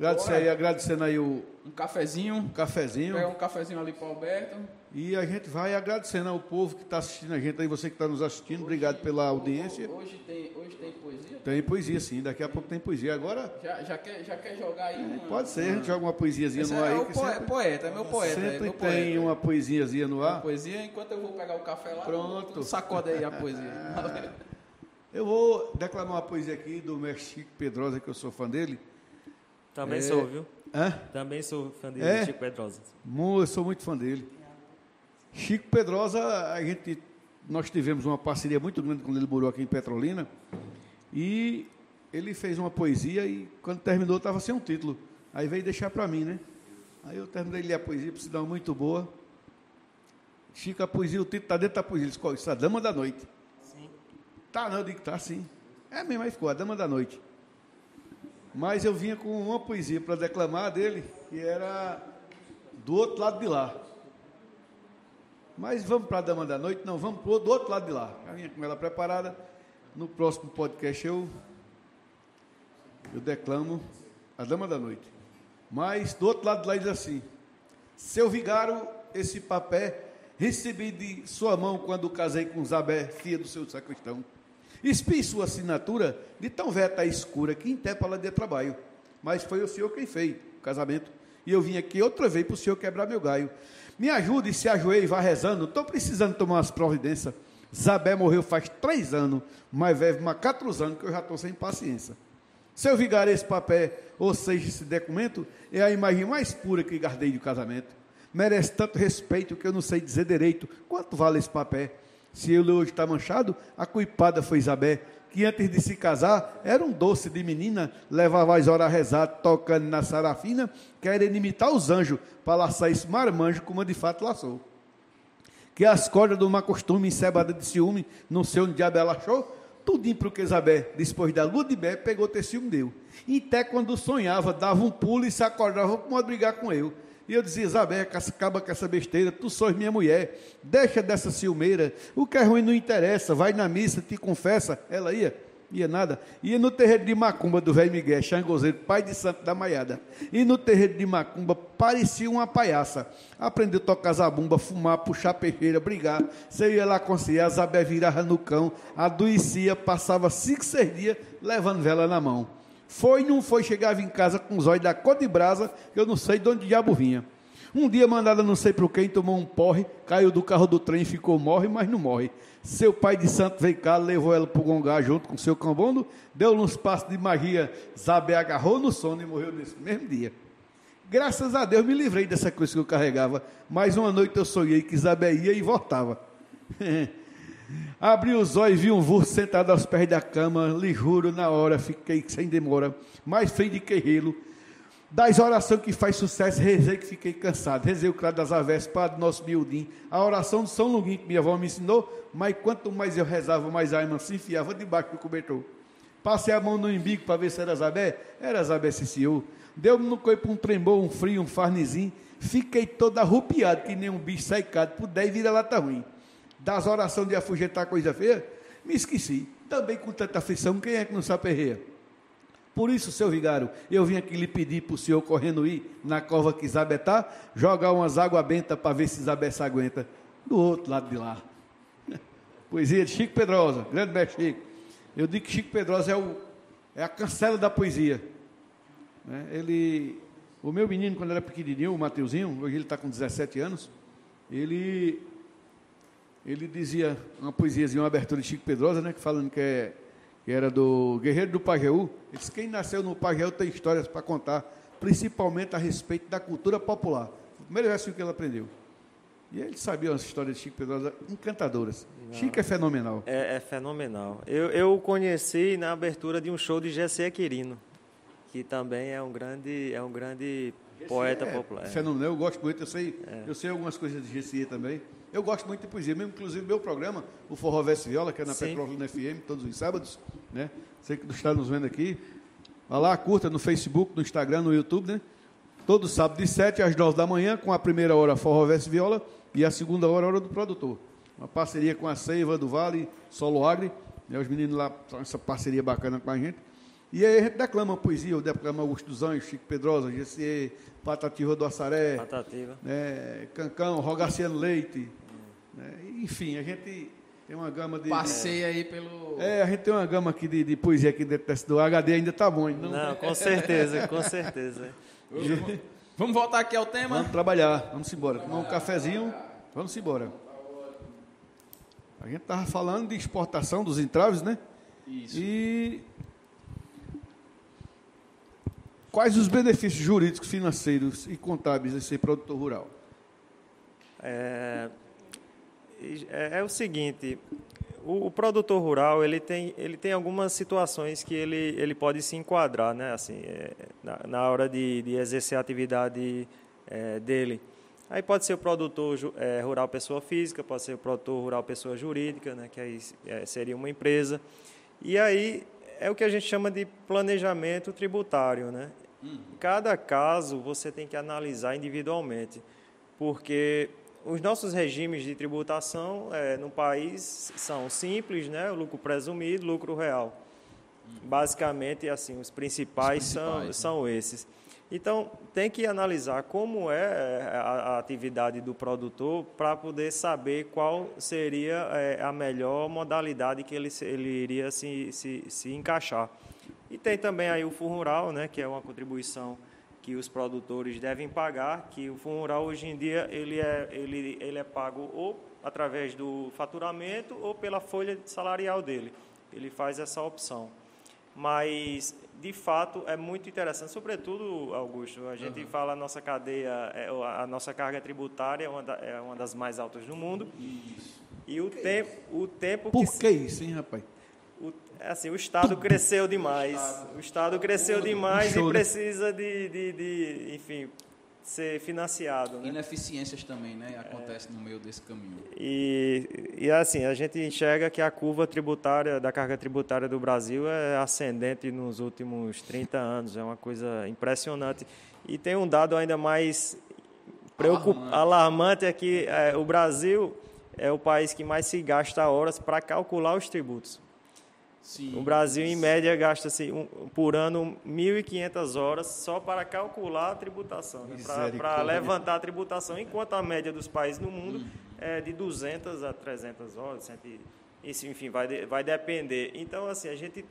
Agradecer aí, agradecendo aí o... Um cafezinho. Um cafezinho. Pega um cafezinho ali para o Alberto. E a gente vai agradecendo ao povo que está assistindo a gente aí, você que está nos assistindo, hoje, obrigado pela audiência. Hoje tem, hoje tem poesia? Tem poesia, sim, daqui a pouco tem poesia. Agora. Já, já, quer, já quer jogar aí? Uma, pode ser, a gente joga uma poesiazinha no ar é aí. Que sempre, poeta, é meu poeta. Sempre é meu tem poeta. uma poesiazinha no ar. Uma poesia, enquanto eu vou pegar o café lá, Pronto. sacode aí a poesia. eu vou declamar uma poesia aqui do mestre Chico Pedrosa, que eu sou fã dele. Também é... sou, viu? Hã? Também sou fã dele, é? Chico Pedrosa. Eu sou muito fã dele. Chico Pedrosa, a gente, nós tivemos uma parceria muito grande quando ele morou aqui em Petrolina. E ele fez uma poesia e quando terminou estava sem um título. Aí veio deixar para mim, né? Aí eu terminei de ler a poesia, por sinal muito boa. Chico, a poesia, o título está dentro da poesia. Ele disse, qual? Isso, a Dama da Noite. Sim. Tá, não, eu digo, tá sim. É mesmo, aí ficou, a Dama da Noite. Mas eu vinha com uma poesia para declamar dele, que era do outro lado de lá. Mas vamos para a Dama da Noite? Não, vamos pro, do outro lado de lá. Já vinha com ela preparada. No próximo podcast eu, eu declamo a Dama da Noite. Mas do outro lado de lá diz assim: Seu vigário, esse papel recebi de sua mão quando casei com Zabé, filha do seu sacristão. Espi sua assinatura de tão veta escura que interpela de trabalho. Mas foi o senhor quem fez o casamento. E eu vim aqui outra vez para o senhor quebrar meu galho. Me ajude, se ajoelhe e vá rezando. Estou precisando tomar umas providências. Zabé morreu faz três anos, mas velho, mas quatro anos que eu já estou sem paciência. Seu vigário, esse papel, ou seja, esse documento, é a imagem mais pura que guardei do casamento. Merece tanto respeito que eu não sei dizer direito quanto vale esse papel. Se ele hoje está manchado, a culpada foi Isabel, que antes de se casar era um doce de menina, levava as horas a rezar, tocando na sarafina, querendo imitar os anjos, para laçar esse marmanjo como de fato laçou. Que as cordas do má costume, encebada de ciúme, não sei onde diabo ela achou, tudinho para o que Isabel, depois da lua de bé, pegou ter ciúme deu. E até quando sonhava, dava um pulo e se acordava para brigar com eu. E eu dizia, Isabel, acaba com essa besteira, tu sois minha mulher, deixa dessa ciumeira, o que é ruim não interessa, vai na missa, te confessa. Ela ia, ia nada. Ia no terreiro de Macumba do velho Miguel, Xangozeiro, pai de santo da Maiada. E no terreiro de Macumba parecia uma palhaça. Aprendeu a tocar zabumba, fumar, puxar peixeira, brigar. Você ia lá a Isabel virava no cão, adoecia, passava cinco, seis dias levando vela na mão. Foi, não foi, chegava em casa com os olhos da cor de brasa, eu não sei de onde diabo vinha. Um dia mandada não sei por quem, tomou um porre, caiu do carro do trem ficou morre, mas não morre. Seu pai de santo veio cá, levou ela para o gongá junto com seu cambondo, deu-lhe uns passos de magia, Zabé agarrou no sono e morreu nesse mesmo dia. Graças a Deus me livrei dessa coisa que eu carregava, mas uma noite eu sonhei que Zabé ia e voltava. Abri os olhos e vi um vulto sentado aos pés da cama, lhe juro, na hora, fiquei sem demora, mais feio de que relo. Das orações que faz sucesso, rezei que fiquei cansado. Rezei o claro das avés para do nosso miudinho. A oração do São Longuinho que minha avó me ensinou, mas quanto mais eu rezava, mais a irmã se enfiava debaixo do cobertor. Passei a mão no embigo para ver se era Zabé. Era Zabé, senhor. Deu-me no corpo um tremor, um frio, um farnizinho. Fiquei todo arrupiado, que nem um bicho saicado, por 10 vira lata ruim. Das orações de afugentar coisa feia, me esqueci. Também com tanta aflição, quem é que não se aperreia? Por isso, seu vigário, eu vim aqui lhe pedir para o senhor correndo ir na cova que Isabé está, jogar umas águas bentas para ver se Isabé se aguenta do outro lado de lá. Poesia de Chico Pedrosa, grande mestre Chico. Eu digo que Chico Pedrosa é, o, é a cancela da poesia. Né? Ele, o meu menino, quando era pequenininho, o Mateuzinho, hoje ele está com 17 anos, ele, ele dizia uma poesiazinha, uma abertura de Chico Pedrosa, né, que falando que, é, que era do Guerreiro do Pajeú. Ele disse, quem nasceu no Pajeú tem histórias para contar, principalmente a respeito da cultura popular. O primeiro verso que ele aprendeu. E ele sabia as histórias de Chico Pedrosa encantadoras. Não. Chico é fenomenal. É, é fenomenal. Eu, eu o conheci na abertura de um show de Gessé Quirino, que também é um grande, é um grande poeta é popular. Fenomenal, eu gosto muito, eu sei, é. eu sei algumas coisas de Gessé também. Eu gosto muito de poesia, mesmo inclusive meu programa, o Forró Veste Viola, que é na Petrolina FM, todos os sábados, né? Você que está nos vendo aqui, vá lá, curta no Facebook, no Instagram, no YouTube, né? Todo sábado de 7 às 9 da manhã, com a primeira hora Forró Veste Viola e a segunda hora, a hora do produtor. Uma parceria com a Seiva do Vale, Solo Agri, né, os meninos lá, essa parceria bacana com a gente. E aí a gente declama poesia, eu declamo Augusto dos Anjos, Chico Pedrosa, GCE, Patativa do Assaré, Patativa. Né, Cancão, Rogaciano Leite. Né, enfim, a gente tem uma gama de. Passeia é, aí pelo. É, a gente tem uma gama aqui de, de poesia aqui dentro do HD, ainda está bom. Não, não com certeza, com certeza. Vamos voltar aqui ao tema? Vamos trabalhar, vamos embora. Tomar um cafezinho, vamos embora. A gente estava falando de exportação dos entraves, né? Isso. E quais os benefícios jurídicos, financeiros e contábeis de ser produtor rural? É, é, é o seguinte, o, o, produtor rural ele tem, ele tem algumas situações que ele, ele pode se enquadrar, né? Assim, é, na, na, hora de, de exercer a atividade é, dele. Aí pode ser o produtor é, rural pessoa física, pode ser o produtor rural pessoa jurídica, né? Que aí é, seria uma empresa. E aí é o que a gente chama de planejamento tributário, né? Hum. Cada caso você tem que analisar individualmente, porque os nossos regimes de tributação é, no país são simples, né? O lucro presumido, lucro real. Basicamente, assim, os principais, os principais são, né? são esses. Então, tem que analisar como é, é a, a atividade do produtor para poder saber qual seria é, a melhor modalidade que ele, ele iria se, se, se encaixar. E tem também aí o Fundo Rural, né, que é uma contribuição que os produtores devem pagar, que o Fundo Rural hoje em dia ele é, ele, ele é pago ou através do faturamento ou pela folha salarial dele. Ele faz essa opção. Mas, de fato, é muito interessante, sobretudo, Augusto, a gente uhum. fala a nossa cadeia, é, a nossa carga tributária é uma, da, é uma das mais altas do mundo. Isso. E o, tempo, o tempo Por que... Por que isso, hein, rapaz? O, é assim, o Estado cresceu demais. O Estado cresceu demais e precisa de, de, de, enfim, ser financiado. Né? Ineficiências também, né? Acontecem é. no meio desse caminho. E, e assim, a gente enxerga que a curva tributária, da carga tributária do Brasil é ascendente nos últimos 30 anos. É uma coisa impressionante. E tem um dado ainda mais alarmante, alarmante é que é, o Brasil é o país que mais se gasta horas para calcular os tributos. Sim. O Brasil, em média, gasta-se um, por ano 1.500 horas só para calcular a tributação, né? para levantar a tributação, enquanto a média dos países no mundo hum. é de 200 a 300 horas. Isso, enfim, vai, vai depender. Então, assim, a gente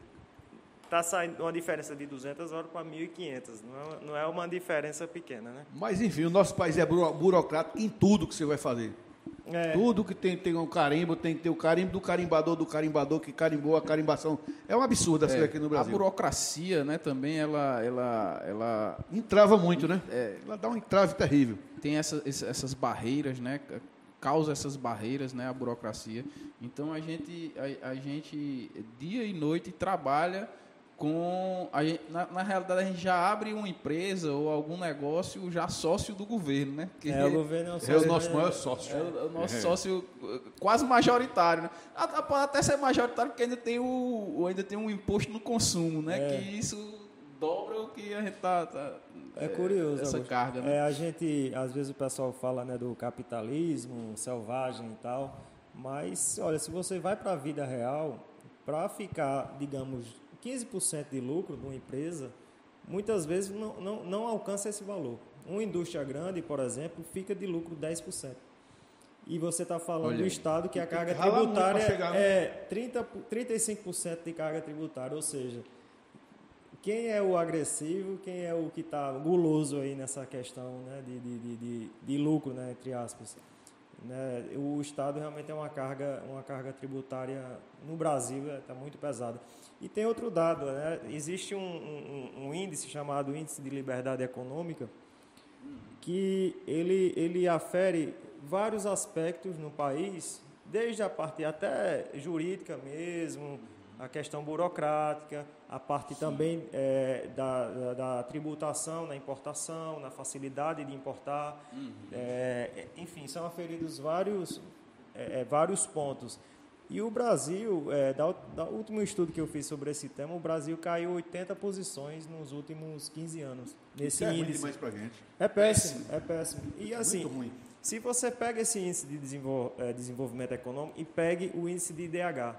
está saindo uma diferença de 200 horas para 1.500. Não, é, não é uma diferença pequena, né? Mas, enfim, o nosso país é burocrático em tudo que você vai fazer. É. Tudo que tem, tem um carimbo, tem que ter o carimbo do carimbador, do carimbador que carimbou a carimbação. É um absurdo assim é, aqui no Brasil. A burocracia, né, também, ela... ela, ela Entrava muito, né? É, ela dá um entrave terrível. Tem essa, essas barreiras, né? Causa essas barreiras, né? A burocracia. Então, a gente, a, a gente dia e noite, trabalha com a gente, na, na, realidade a gente já abre uma empresa ou algum negócio já sócio do governo, né? Que é, o governo é o, sócio, é o nosso maior sócio. É o, o nosso é. sócio uh, quase majoritário, né? Pode até ser majoritário porque ainda tem o ainda tem um imposto no consumo, né? É. Que isso dobra o que a gente tá. tá é, curioso. Essa Augusto. carga, né? É, a gente, às vezes o pessoal fala né, do capitalismo selvagem e tal, mas olha, se você vai para a vida real, para ficar, digamos, 15% de lucro de uma empresa, muitas vezes não, não, não alcança esse valor. Uma indústria grande, por exemplo, fica de lucro 10%. E você está falando do. Estado que a que carga tributária né? é 30, 35% de carga tributária, ou seja, quem é o agressivo, quem é o que está guloso aí nessa questão né, de, de, de, de, de lucro, né, entre aspas. Né, o Estado realmente é uma carga, uma carga tributária no Brasil está muito pesada. E tem outro dado, né, existe um, um, um índice chamado Índice de Liberdade Econômica, que ele, ele afere vários aspectos no país, desde a parte até jurídica mesmo, a questão burocrática, a parte também é, da, da, da tributação na importação, na facilidade de importar. É, enfim, são aferidos vários, é, é, vários pontos. E o Brasil, é, da, da último estudo que eu fiz sobre esse tema, o Brasil caiu 80 posições nos últimos 15 anos. Nesse Isso é ruim índice. pra gente. É péssimo, é péssimo. E assim, Muito ruim. se você pega esse índice de desenvol- eh, desenvolvimento econômico e pegue o índice de IDH,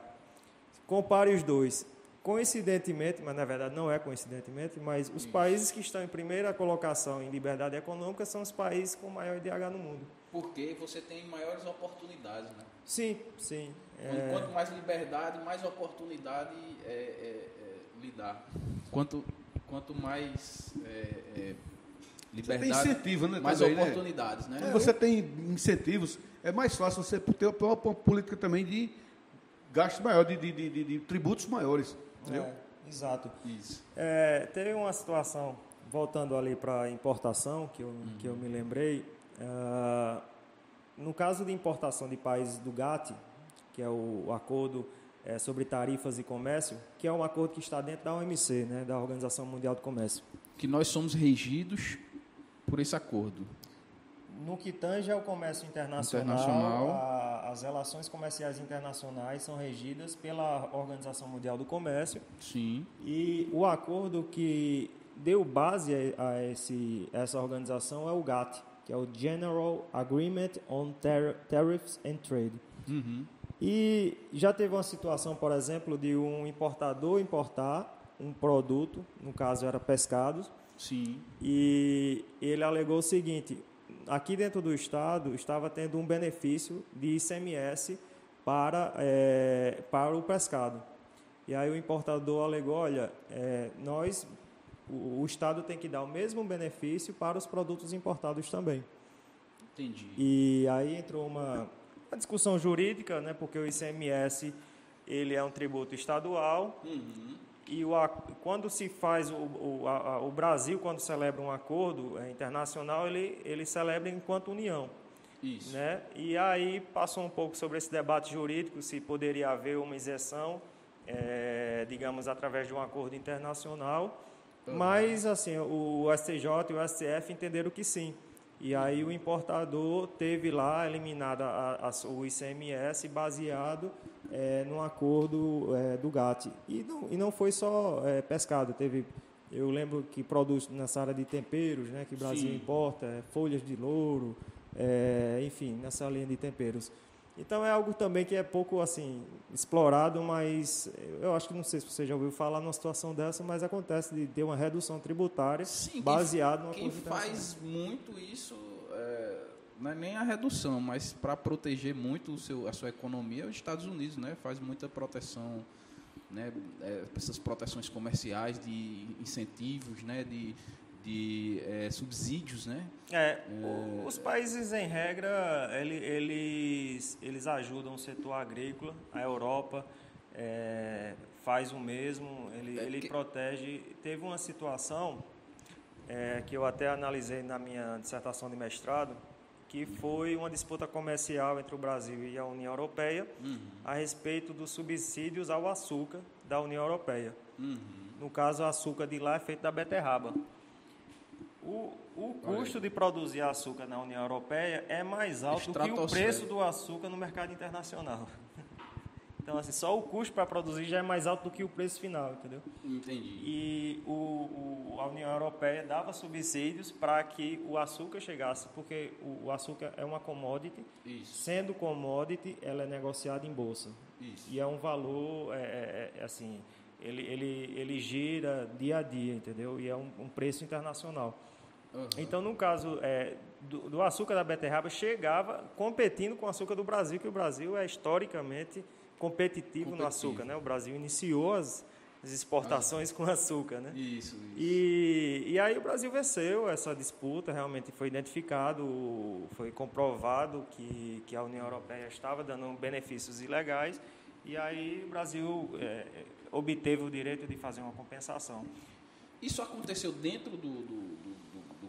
compare os dois. Coincidentemente, mas na verdade não é coincidentemente, mas os países que estão em primeira colocação em liberdade econômica são os países com maior IDH no mundo. Porque você tem maiores oportunidades, né? Sim, sim. É, Quanto mais liberdade, mais oportunidade é, é, é, lhe dá. Quanto, quanto mais é, é, Você tem liberdade, incentivo, né? mais também, né? oportunidades, né? Quando você tem incentivos, é mais fácil você ter uma uma política também de gasto maior, de, de, de- de- de tributos maiores. Entendeu? é, exato. Isso. É, teve uma situação, voltando ali para a importação, que eu, que eu me lembrei. ah, no caso de importação de países do GATT, que é o, o Acordo eh, sobre Tarifas e Comércio, que é um acordo que está dentro da OMC, né, da Organização Mundial do Comércio. Que nós somos regidos por esse acordo. No que tange ao comércio internacional, Internacional. a- as relações comerciais internacionais são regidas pela Organização Mundial do Comércio Sim. E o acordo que deu base a, a esse, essa organização é o GATT, que é o General Agreement on Tar- Tariffs and Trade. Uhum. E já teve uma situação, por exemplo, de um importador importar um produto, no caso era pescados, Sim. e ele alegou o seguinte: aqui dentro do estado estava tendo um benefício de ICMS para, eh, para o pescado. E aí o importador alegou: olha, eh, nós, o, o estado tem que dar o mesmo benefício para os produtos importados também. Entendi. E aí entrou uma, uma discussão jurídica, né, porque o ICMS ele é um tributo estadual Uhum. E o, quando se faz o, o, a- o Brasil quando celebra um acordo eh, internacional ele ele celebra enquanto união, Isso. né? E aí passou um pouco sobre esse debate jurídico se poderia haver uma isenção, eh, digamos através de um acordo internacional, mas assim o STJ e o STF entenderam que sim. E aí o importador teve lá eliminado a- a- o ICMS baseado eh, num acordo eh, do GATT. E não, e não foi só eh, pescado, teve, eu lembro que produz nessa área de temperos, né, que o Brasil Sim. importa, eh, folhas de louro, eh, enfim, nessa linha de temperos. Então é algo também que é pouco assim explorado, mas eu acho que não sei se você já ouviu falar numa situação dessa, mas acontece de ter uma redução tributária Sim, quem- baseada no Quem acordo internacional. faz muito isso, é, não é nem a redução, mas para proteger muito o seu, a sua economia, é os Estados Unidos, né? Faz muita proteção, né? É, essas proteções comerciais de incentivos, né? De, de é, subsídios, né? É, o- os países, em regra, ele- eles, eles ajudam o setor agrícola. A Europa é, faz o mesmo, ele, É ele que- protege. Teve uma situação que eu até analisei na minha dissertação de mestrado, que foi uma disputa comercial entre o Brasil e a União Europeia a respeito dos subsídios ao açúcar da União Europeia. No caso, o açúcar de lá é feito da beterraba. O, o custo de produzir açúcar na União Europeia é mais alto que o preço do açúcar no mercado internacional. Então, assim, só o custo para produzir já é mais alto do que o preço final, entendeu? Entendi. E o, o, a União Europeia dava subsídios para que o açúcar chegasse, porque o, o açúcar é uma commodity, Isso. sendo commodity, ela é negociada em bolsa. Isso. E é um valor, é, é, é, assim, ele, ele, ele gira dia a dia, entendeu? E é um, um preço internacional. Então, no caso é, do, do açúcar da beterraba, chegava competindo com o açúcar do Brasil, que o Brasil é historicamente competitivo, no Competitivo. açúcar, né? O Brasil iniciou as, as exportações com açúcar, né? Isso, isso. E, e aí o Brasil venceu essa disputa, realmente foi identificado, foi comprovado que, que a União Europeia estava dando benefícios ilegais, e aí o Brasil é, obteve o direito de fazer uma compensação. Isso aconteceu dentro do, do, do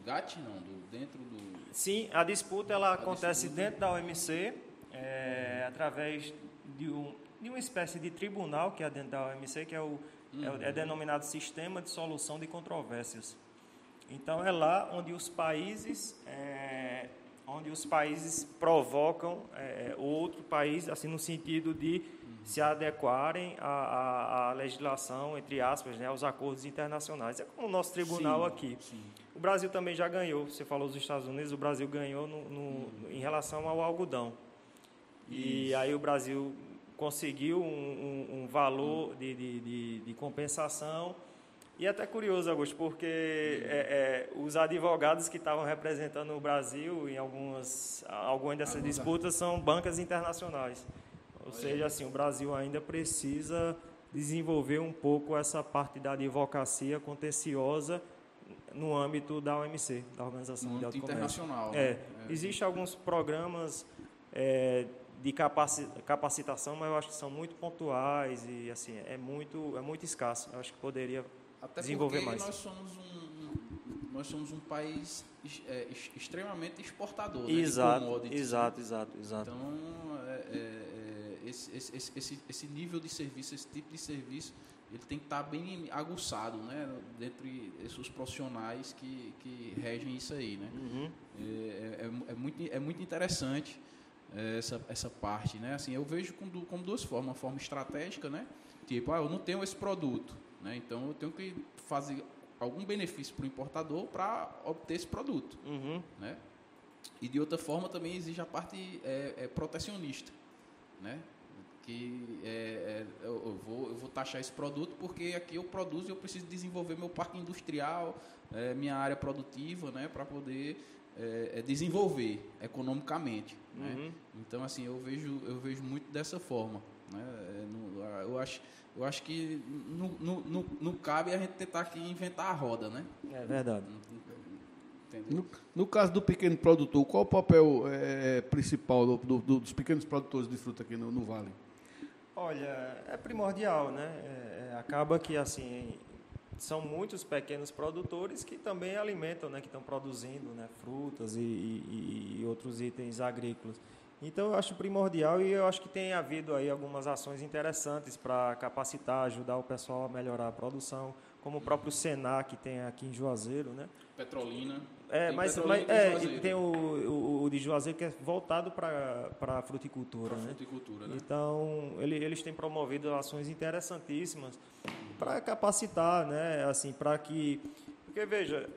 GATT, não? Do, dentro do... Sim, a disputa ela acontece disputa. dentro da OMC, é, através de, um, de uma espécie de tribunal que é dentro da OMC, que é, o, é o- é denominado Sistema de Solução de Controvérsias. Então é lá onde os países, é, onde os países provocam é, outro país, assim no sentido de se adequarem à, à- à legislação, entre aspas, né, aos acordos internacionais. É como o nosso tribunal Sim, aqui. sim. O Brasil também já ganhou. Você falou dos Estados Unidos, o Brasil ganhou no- no- em relação ao algodão. E aí o Brasil conseguiu um, um- um valor de, de- de- de compensação. E é até curioso, Augusto, porque é, é, os advogados que estavam representando o Brasil em algumas, algumas dessas Alguns- disputas são bancas internacionais. Ou seja, assim, o Brasil ainda precisa desenvolver um pouco essa parte da advocacia contenciosa no âmbito da OMC, da Organização No Mundial do internacional. É, né? existem alguns programas é, de capaci- capacitação, mas eu acho que são muito pontuais e assim é muito é muito escasso. Eu acho que poderia Até desenvolver porque mais. nós somos um, nós somos um país é, extremamente exportador né, exato, de commodities. né? exato, exato, exato. Então, é, é, é, esse, esse, esse- esse, nível de serviço, esse tipo de serviço, ele tem que estar bem aguçado, né? Dentre esses profissionais que, que regem isso aí, né? Uhum. É, é, é muito, é muito interessante é, essa, essa parte, né? Assim, eu vejo como duas formas. Uma forma estratégica, né? Tipo, ah, eu não tenho esse produto, né? Então, eu tenho que fazer algum benefício para o importador para obter esse produto, Uhum. né? E de outra forma também exige a parte é, é, protecionista, né? Que é, é, eu, vou, eu vou taxar esse produto porque aqui eu produzo e eu preciso desenvolver meu parque industrial, é, minha área produtiva, né? Para poder é, desenvolver economicamente, né? Uhum. Então assim eu vejo eu vejo muito dessa forma, né? Eu acho eu acho que não, não, não, cabe a gente tentar aqui inventar a roda, né? É verdade. No, no caso do pequeno produtor, qual o papel é, principal do- do- do- dos pequenos produtores de fruta aqui no, no Vale? Olha, é primordial, né? É, é, acaba que assim são muitos pequenos produtores que também alimentam, né? Que estão produzindo, né? Frutas e, e- e outros itens agrícolas. Então eu acho primordial e eu acho que tem havido aí algumas ações interessantes para capacitar, ajudar o pessoal a melhorar a produção, como o próprio Senar que tem aqui em Juazeiro, né? Petrolina. É, Tem mas, Petrolina mas é, tem o, o, o de Juazeiro que é voltado para a fruticultura, né? fruticultura, né? Então, ele- eles têm promovido ações interessantíssimas para capacitar, né, assim, para que porque veja,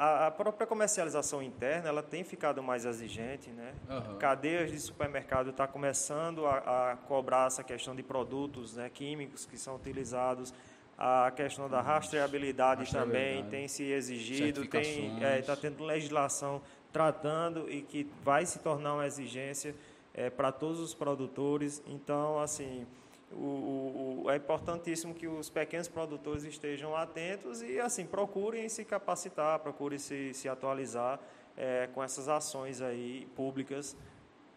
a, a própria comercialização interna, ela tem ficado mais exigente, né? Aham. Cadeias de supermercado está começando a, a cobrar essa questão de produtos, né, químicos que são utilizados. A questão da rastreabilidade, também tem se exigido, tem está tendo legislação tratando e que vai se tornar uma exigência para todos os produtores. Então, assim, o, o- o- é importantíssimo que os pequenos produtores estejam atentos e, assim, procurem se capacitar, procurem se, se atualizar eh, com essas ações aí públicas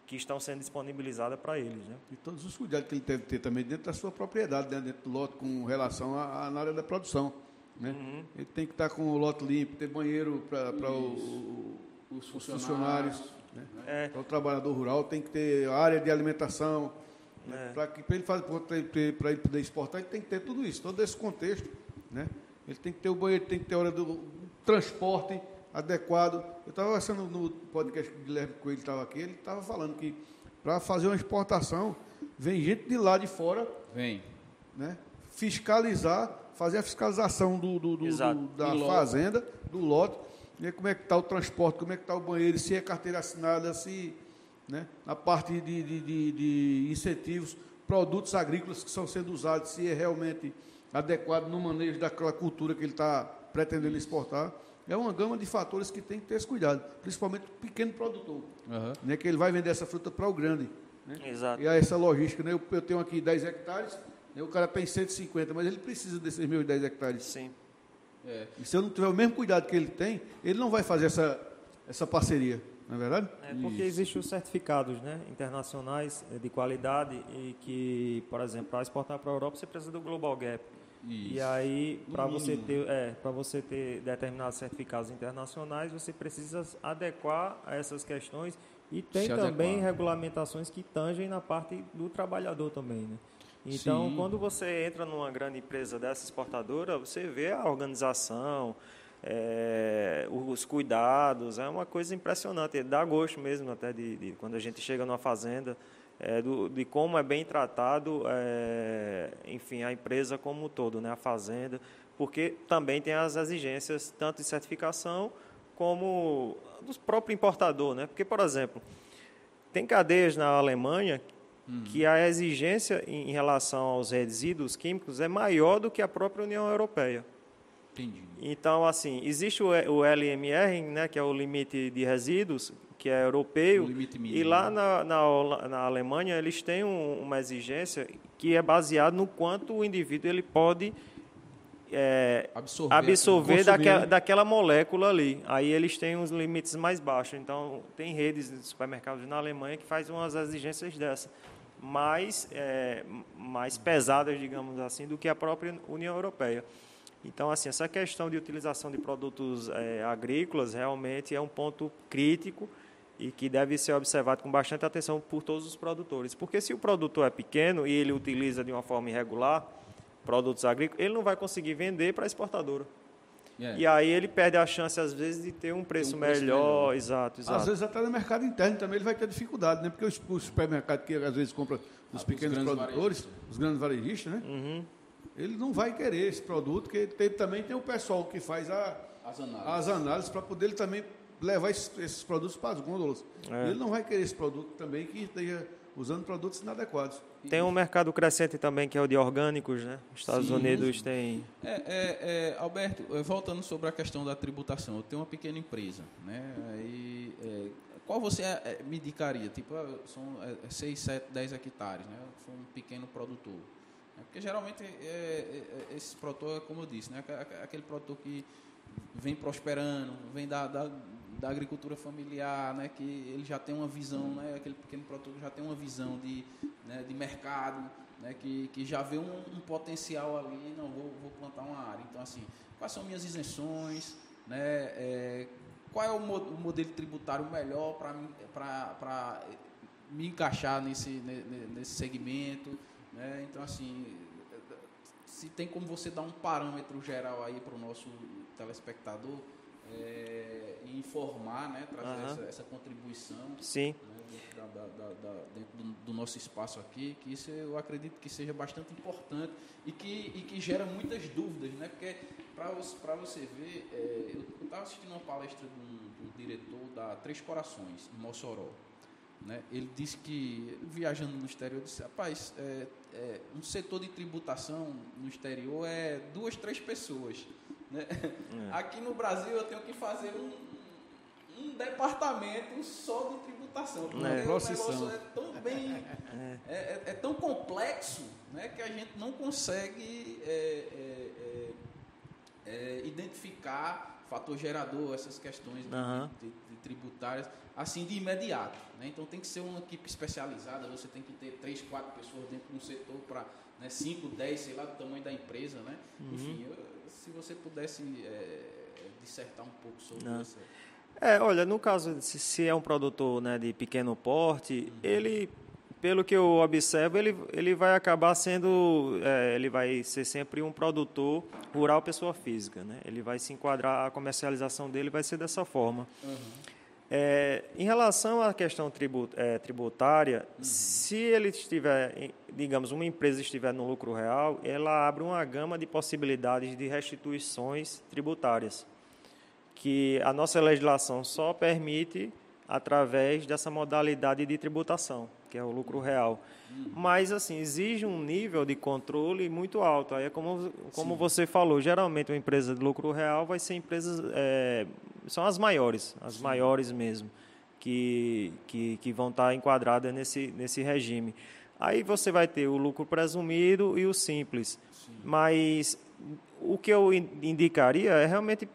que estão sendo disponibilizadas para eles, né? E todos os cuidados que ele deve ter também dentro da sua propriedade, né, dentro do lote, com relação à, à- na área da produção. Né? Uhum. Ele tem que estar com o lote limpo, ter banheiro para os funcionários, né? É, para o trabalhador rural, tem que ter área de alimentação. É. Para ele, fazer- pra ele- poder exportar, ele tem que ter tudo isso, todo esse contexto. Né? Ele tem que ter o banheiro, tem que ter a hora do transporte adequado. Eu estava conversando no podcast que o Guilherme Coelho estava aqui, ele estava falando que para fazer uma exportação, vem gente de lá de fora, Vem. né? Fiscalizar, fazer a fiscalização do, do- do- do- da Do fazenda, do lote, ver como é que está o transporte, como é que está o banheiro, se é carteira assinada, se né? na parte de, de- de- de incentivos, produtos agrícolas que estão sendo usados, se é realmente adequado no manejo daquela cultura que ele está pretendendo exportar. É uma gama de fatores que tem que ter esse cuidado, principalmente o pequeno produtor, Aham. né? que ele vai vender essa fruta para o grande. Né? Exato. E aí essa logística, né? eu, eu tenho aqui 10 hectares, né? o cara tem 150, mas ele precisa desses meus 10 hectares. Sim. É. E se eu não tiver o mesmo cuidado que ele tem, ele não vai fazer essa, essa parceria, não é verdade? É porque existem os certificados né, internacionais eh, de qualidade e que, por exemplo, para exportar para a Europa você precisa do Global Gap. E Isso. aí, para você ter, é, para você ter determinados certificados internacionais, você precisa adequar a essas questões e tem Se também adequar. regulamentações que tangem na parte do trabalhador também, né? Então, Sim. quando você entra numa grande empresa dessa exportadora, você vê a organização, é, os cuidados, é uma coisa impressionante, dá gosto mesmo até de, de quando a gente chega numa fazenda, é, do- de como é bem tratado, é, enfim, a empresa como um todo, né, a fazenda, porque também tem as exigências tanto de certificação como dos próprio importador, né? Porque, por exemplo, tem cadeias na Alemanha que a exigência em relação aos resíduos químicos é maior do que a própria União Europeia. Entendi. Então, assim, existe o o LMR, né, que é o limite de resíduos, que é europeu, e lá né? na, na, na Alemanha eles têm um- uma exigência que é baseada no quanto o indivíduo ele pode é, Absorver. absorver daquela, daquela molécula ali. Aí eles têm uns limites mais baixos. Então, tem redes de supermercados na Alemanha que faz umas exigências dessa, mais, é, mais pesadas, digamos assim, do que a própria União Europeia. Então, assim, essa questão de utilização de produtos é, agrícolas realmente é um ponto crítico e que deve ser observado com bastante atenção por todos os produtores. Porque se o produtor é pequeno e ele utiliza de uma forma irregular produtos agrícolas, ele não vai conseguir vender para a exportadora. É. E aí ele perde a chance, às vezes, de ter um preço, preço melhor. melhor. Exato, exato. Às vezes até no mercado interno também ele vai ter dificuldade, né? Porque os, os supermercados que às vezes compram dos Ah, pequenos os produtores, varejistas. os grandes varejistas, né? Uhum. Ele não vai querer esse produto, porque tem- também tem o pessoal que faz a, As análises. análises para poder ele também levar esses, esses produtos para as gôndolas. É. Ele não vai querer esse produto também que esteja usando produtos inadequados. Tem um mercado crescente também, que é o de orgânicos, né? Os Estados Sim. Unidos tem... É, é, é, Alberto, eh, voltando sobre a questão da tributação, eu tenho uma pequena empresa, né? Aí, é, qual você é, me indicaria? Tipo, ah, são 6, 7, 10 hectares, né? Eu sou um pequeno produtor. Porque geralmente é, é, é, esse produtor, é como eu disse, né? Aque- aque- Aquele produtor que vem prosperando, vem da, da, da agricultura familiar, né? Que ele já tem uma visão, né? Aquele pequeno produtor já tem uma visão de, né? de mercado, né? Que, que já vê um, um potencial ali, não, vou, vou plantar uma área. Então, assim, quais são minhas isenções, né? É, qual é o, o modelo tributário melhor para me encaixar nesse, ne- ne- nesse segmento, né? Então, assim, se tem como você dar um parâmetro geral aí para o nosso telespectador é, e informar, né? Trazer essa, essa contribuição Sim. né, dentro, da- da- da- dentro do, do nosso espaço aqui, que isso eu acredito que seja bastante importante e que, e que gera muitas dúvidas, né? Porque para você, ver, é, eu estava assistindo uma palestra de um, de um diretor da Três Corações, em Mossoró. Né? Ele disse que, viajando no exterior, disse, rapaz, é, é, um setor de tributação no exterior é duas, três pessoas. Né? Aqui no Brasil eu tenho que fazer um, um departamento só de tributação. Porque É. o negócio é tão bem. É, é- é tão complexo né, que a gente não consegue é, é, é, é, identificar fator gerador, essas questões de, Aham. de- de tributárias, assim de imediato. Né? Então tem que ser uma equipe especializada, você tem que ter três, quatro pessoas dentro de um setor para né, cinco, dez, sei lá, do tamanho da empresa. Né? Uhum. Enfim, eu- se você pudesse é, dissertar um pouco sobre Não. isso. É, olha, no caso, se, se é um produtor né, de pequeno porte, ele, pelo que eu observo, ele, ele vai acabar sendo, é, ele vai ser sempre um produtor rural pessoa física, né? Ele vai se enquadrar, a comercialização dele vai ser dessa forma. É, em relação à questão é, tributária, uhum. se ele estiver, digamos, uma empresa estiver no lucro real, ela abre uma gama de possibilidades de restituições tributárias, que a nossa legislação só permite através dessa modalidade de tributação, que é o lucro real. Mas, assim, exige um nível de controle muito alto. Aí é como, como você falou, geralmente uma empresa de lucro real vai ser empresas, é, são as maiores, as Sim. maiores mesmo, que, que, que vão estar enquadradas nesse, nesse regime. Aí você vai ter o lucro presumido e o simples. Sim. Mas o que eu indicaria é realmente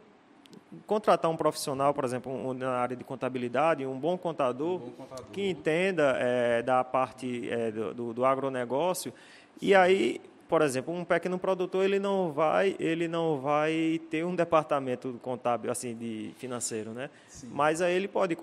contratar um profissional, por exemplo, um, na área de contabilidade, um bom contador, um bom contador. que entenda é, da parte é, do, do agronegócio. Sim. E aí, por exemplo, um pequeno produtor ele não vai ele não vai ter um departamento contábil assim de financeiro, né? Sim. Mas aí ele pode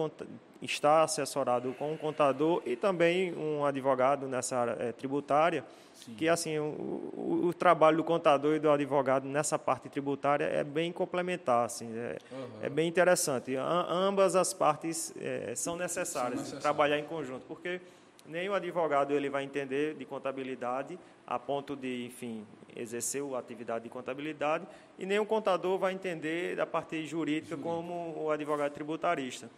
estar assessorado com um contador e também um advogado nessa área é, tributária Sim. que assim o, o, o, trabalho do contador e do advogado nessa parte tributária é bem complementar, assim, é, uhum. é bem interessante. A, ambas as partes é, são, necessárias, são necessárias trabalhar em conjunto, porque nem o advogado ele vai entender de contabilidade a ponto de, enfim, exercer a atividade de contabilidade, e nem o contador vai entender da parte jurídica como o advogado tributarista.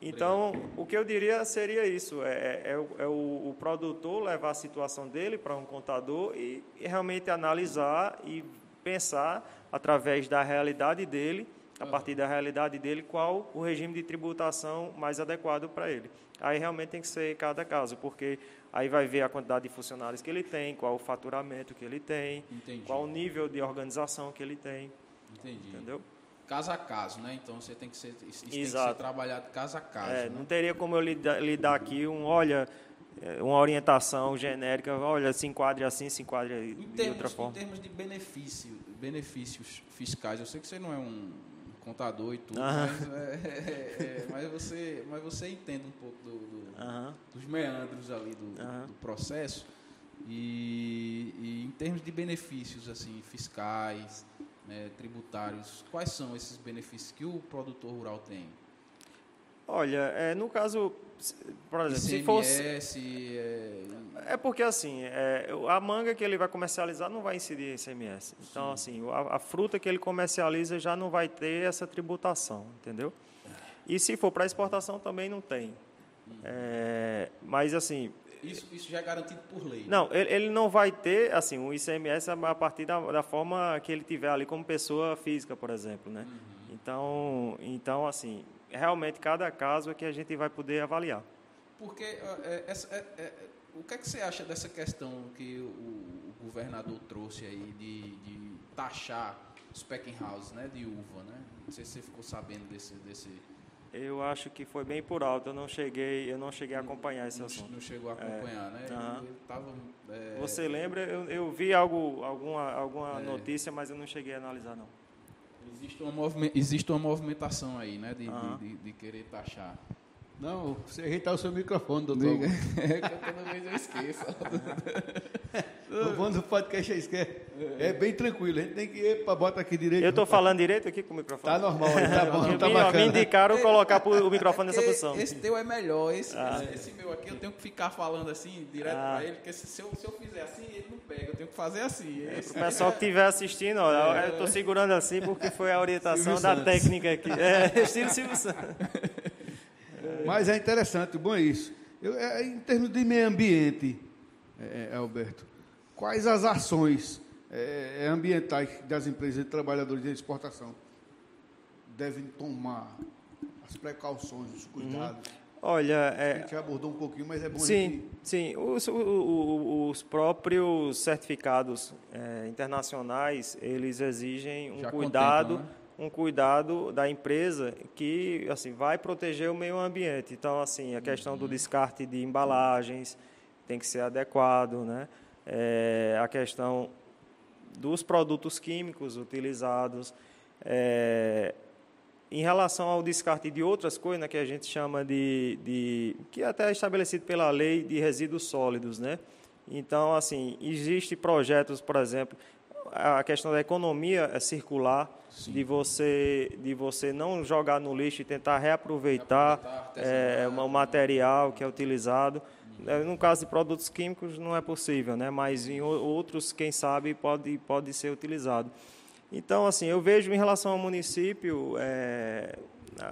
Então, o que eu diria seria isso: é, é, é, o, é o, o, produtor levar a situação dele para um contador e, e, realmente analisar e pensar, através da realidade dele, a partir da realidade dele, qual o regime de tributação mais adequado para ele. Aí realmente tem que ser cada caso, porque aí vai ver a quantidade de funcionários que ele tem, qual o faturamento que ele tem, Entendi. qual o nível de organização que ele tem. Entendi. Entendeu? caso a caso, né? Então você tem que ser, isso tem que ser trabalhado caso a caso. É, né? Não teria como eu lhe, dar aqui um, olha, é, uma orientação genérica, olha, se enquadre assim, se enquadre em de termos, outra forma. Em termos de benefício, benefícios fiscais, eu sei que você não é um contador e tudo, mas, é, é, é, mas, você, mas você entende um pouco do, do, dos meandros ali do, do processo. E, e, em termos de benefícios assim fiscais, né, tributários, quais são esses benefícios que o produtor rural tem? Olha, é, no caso, por exemplo, ICMS, se fosse. É... é porque assim, é, a manga que ele vai comercializar não vai incidir em ICMS. Então, Sim. assim, a, a, fruta que ele comercializa já não vai ter essa tributação, entendeu? E se for para exportação também não tem. Uhum. É, mas assim, isso, isso já é garantido por lei. Não, ele, ele não vai ter, assim, o ICMS a partir da, da forma que ele tiver ali como pessoa física, por exemplo, né? Uhum. Então, então, assim, realmente cada caso é que a gente vai poder avaliar. Porque é, é, é, o que é que você acha dessa questão que o, o governador trouxe aí de, de taxar os packing houses, né, de uva, né? Não sei se você ficou sabendo desse, desse eu acho que foi bem por alto. Eu não cheguei, eu não cheguei a acompanhar esse assunto. Não chegou a acompanhar, é. né? Uhum. Tava, é... Você lembra? Eu, eu, vi algo, alguma, alguma é. notícia, mas eu não cheguei a analisar não. Existe uma, existe uma movimentação aí, né, de, uhum. de, de, de querer taxar. Não, você ajeitar o seu microfone, doutor. é que toda vez eu esqueço. o bom do podcast é esquece. É bem tranquilo, a gente tem que ir para bota aqui direito. Eu estou falando direito aqui com o microfone? Tá normal, tá bom, tá me, bacana. Me indicaram colocar o microfone nessa posição. Esse teu é melhor, esse, ah. esse, esse, meu aqui eu tenho que ficar falando assim, direto ah. para ele, porque se eu, se eu fizer assim, ele não pega, eu tenho que fazer assim. É, o pessoal que estiver assistindo, ó, é. eu estou segurando assim porque foi a orientação Silvio da Santos. técnica aqui. É, estilo Silvio Santos. Mas é interessante, bom é isso. Eu, é, em termos de meio ambiente, é, é Alberto, quais as ações é, é, ambientais das empresas de trabalhadores de exportação devem tomar as precauções, os cuidados? Uhum. Olha, é, a gente abordou um pouquinho, mas é bom sim, sim. Os, os, próprios certificados é, internacionais eles exigem um já cuidado. né? Um cuidado da empresa que assim vai proteger o meio ambiente. Então, assim, a questão do descarte de embalagens tem que ser adequado, né? É, a questão dos produtos químicos utilizados. É, em relação ao descarte de outras coisas, né, que a gente chama de, de que é até é estabelecido pela lei de resíduos sólidos, né? Então, assim, existe projetos, por exemplo, a questão da economia é circular, de você, de você não jogar no lixo e tentar reaproveitar, é, o material que é utilizado. É, no caso de produtos químicos não é possível, né? mas em outros, quem sabe, pode, pode ser utilizado. Então, assim, eu vejo em relação ao município é,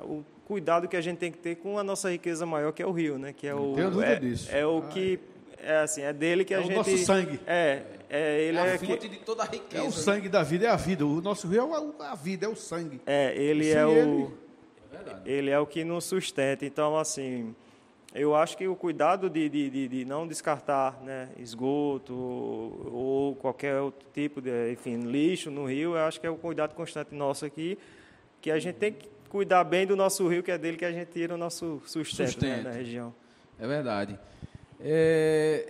o cuidado que a gente tem que ter com a nossa riqueza maior, que é o rio, né? Que é o, é, é o que é assim, é dele que é a gente. É o nosso sangue. É, é ele é, a fonte que... de toda a riqueza. É o sangue da vida, é a vida. O nosso rio é a vida, é o sangue. É, ele é o. Ele... ele é o que nos sustenta. Então, assim, eu acho que o cuidado de, de, de, de não descartar né, esgoto ou qualquer outro tipo de, enfim, lixo no rio, eu acho que é o cuidado constante nosso aqui, que a gente tem que cuidar bem do nosso rio, que é dele que a gente tira o nosso sustento, sustento. Né, na região. É verdade. É,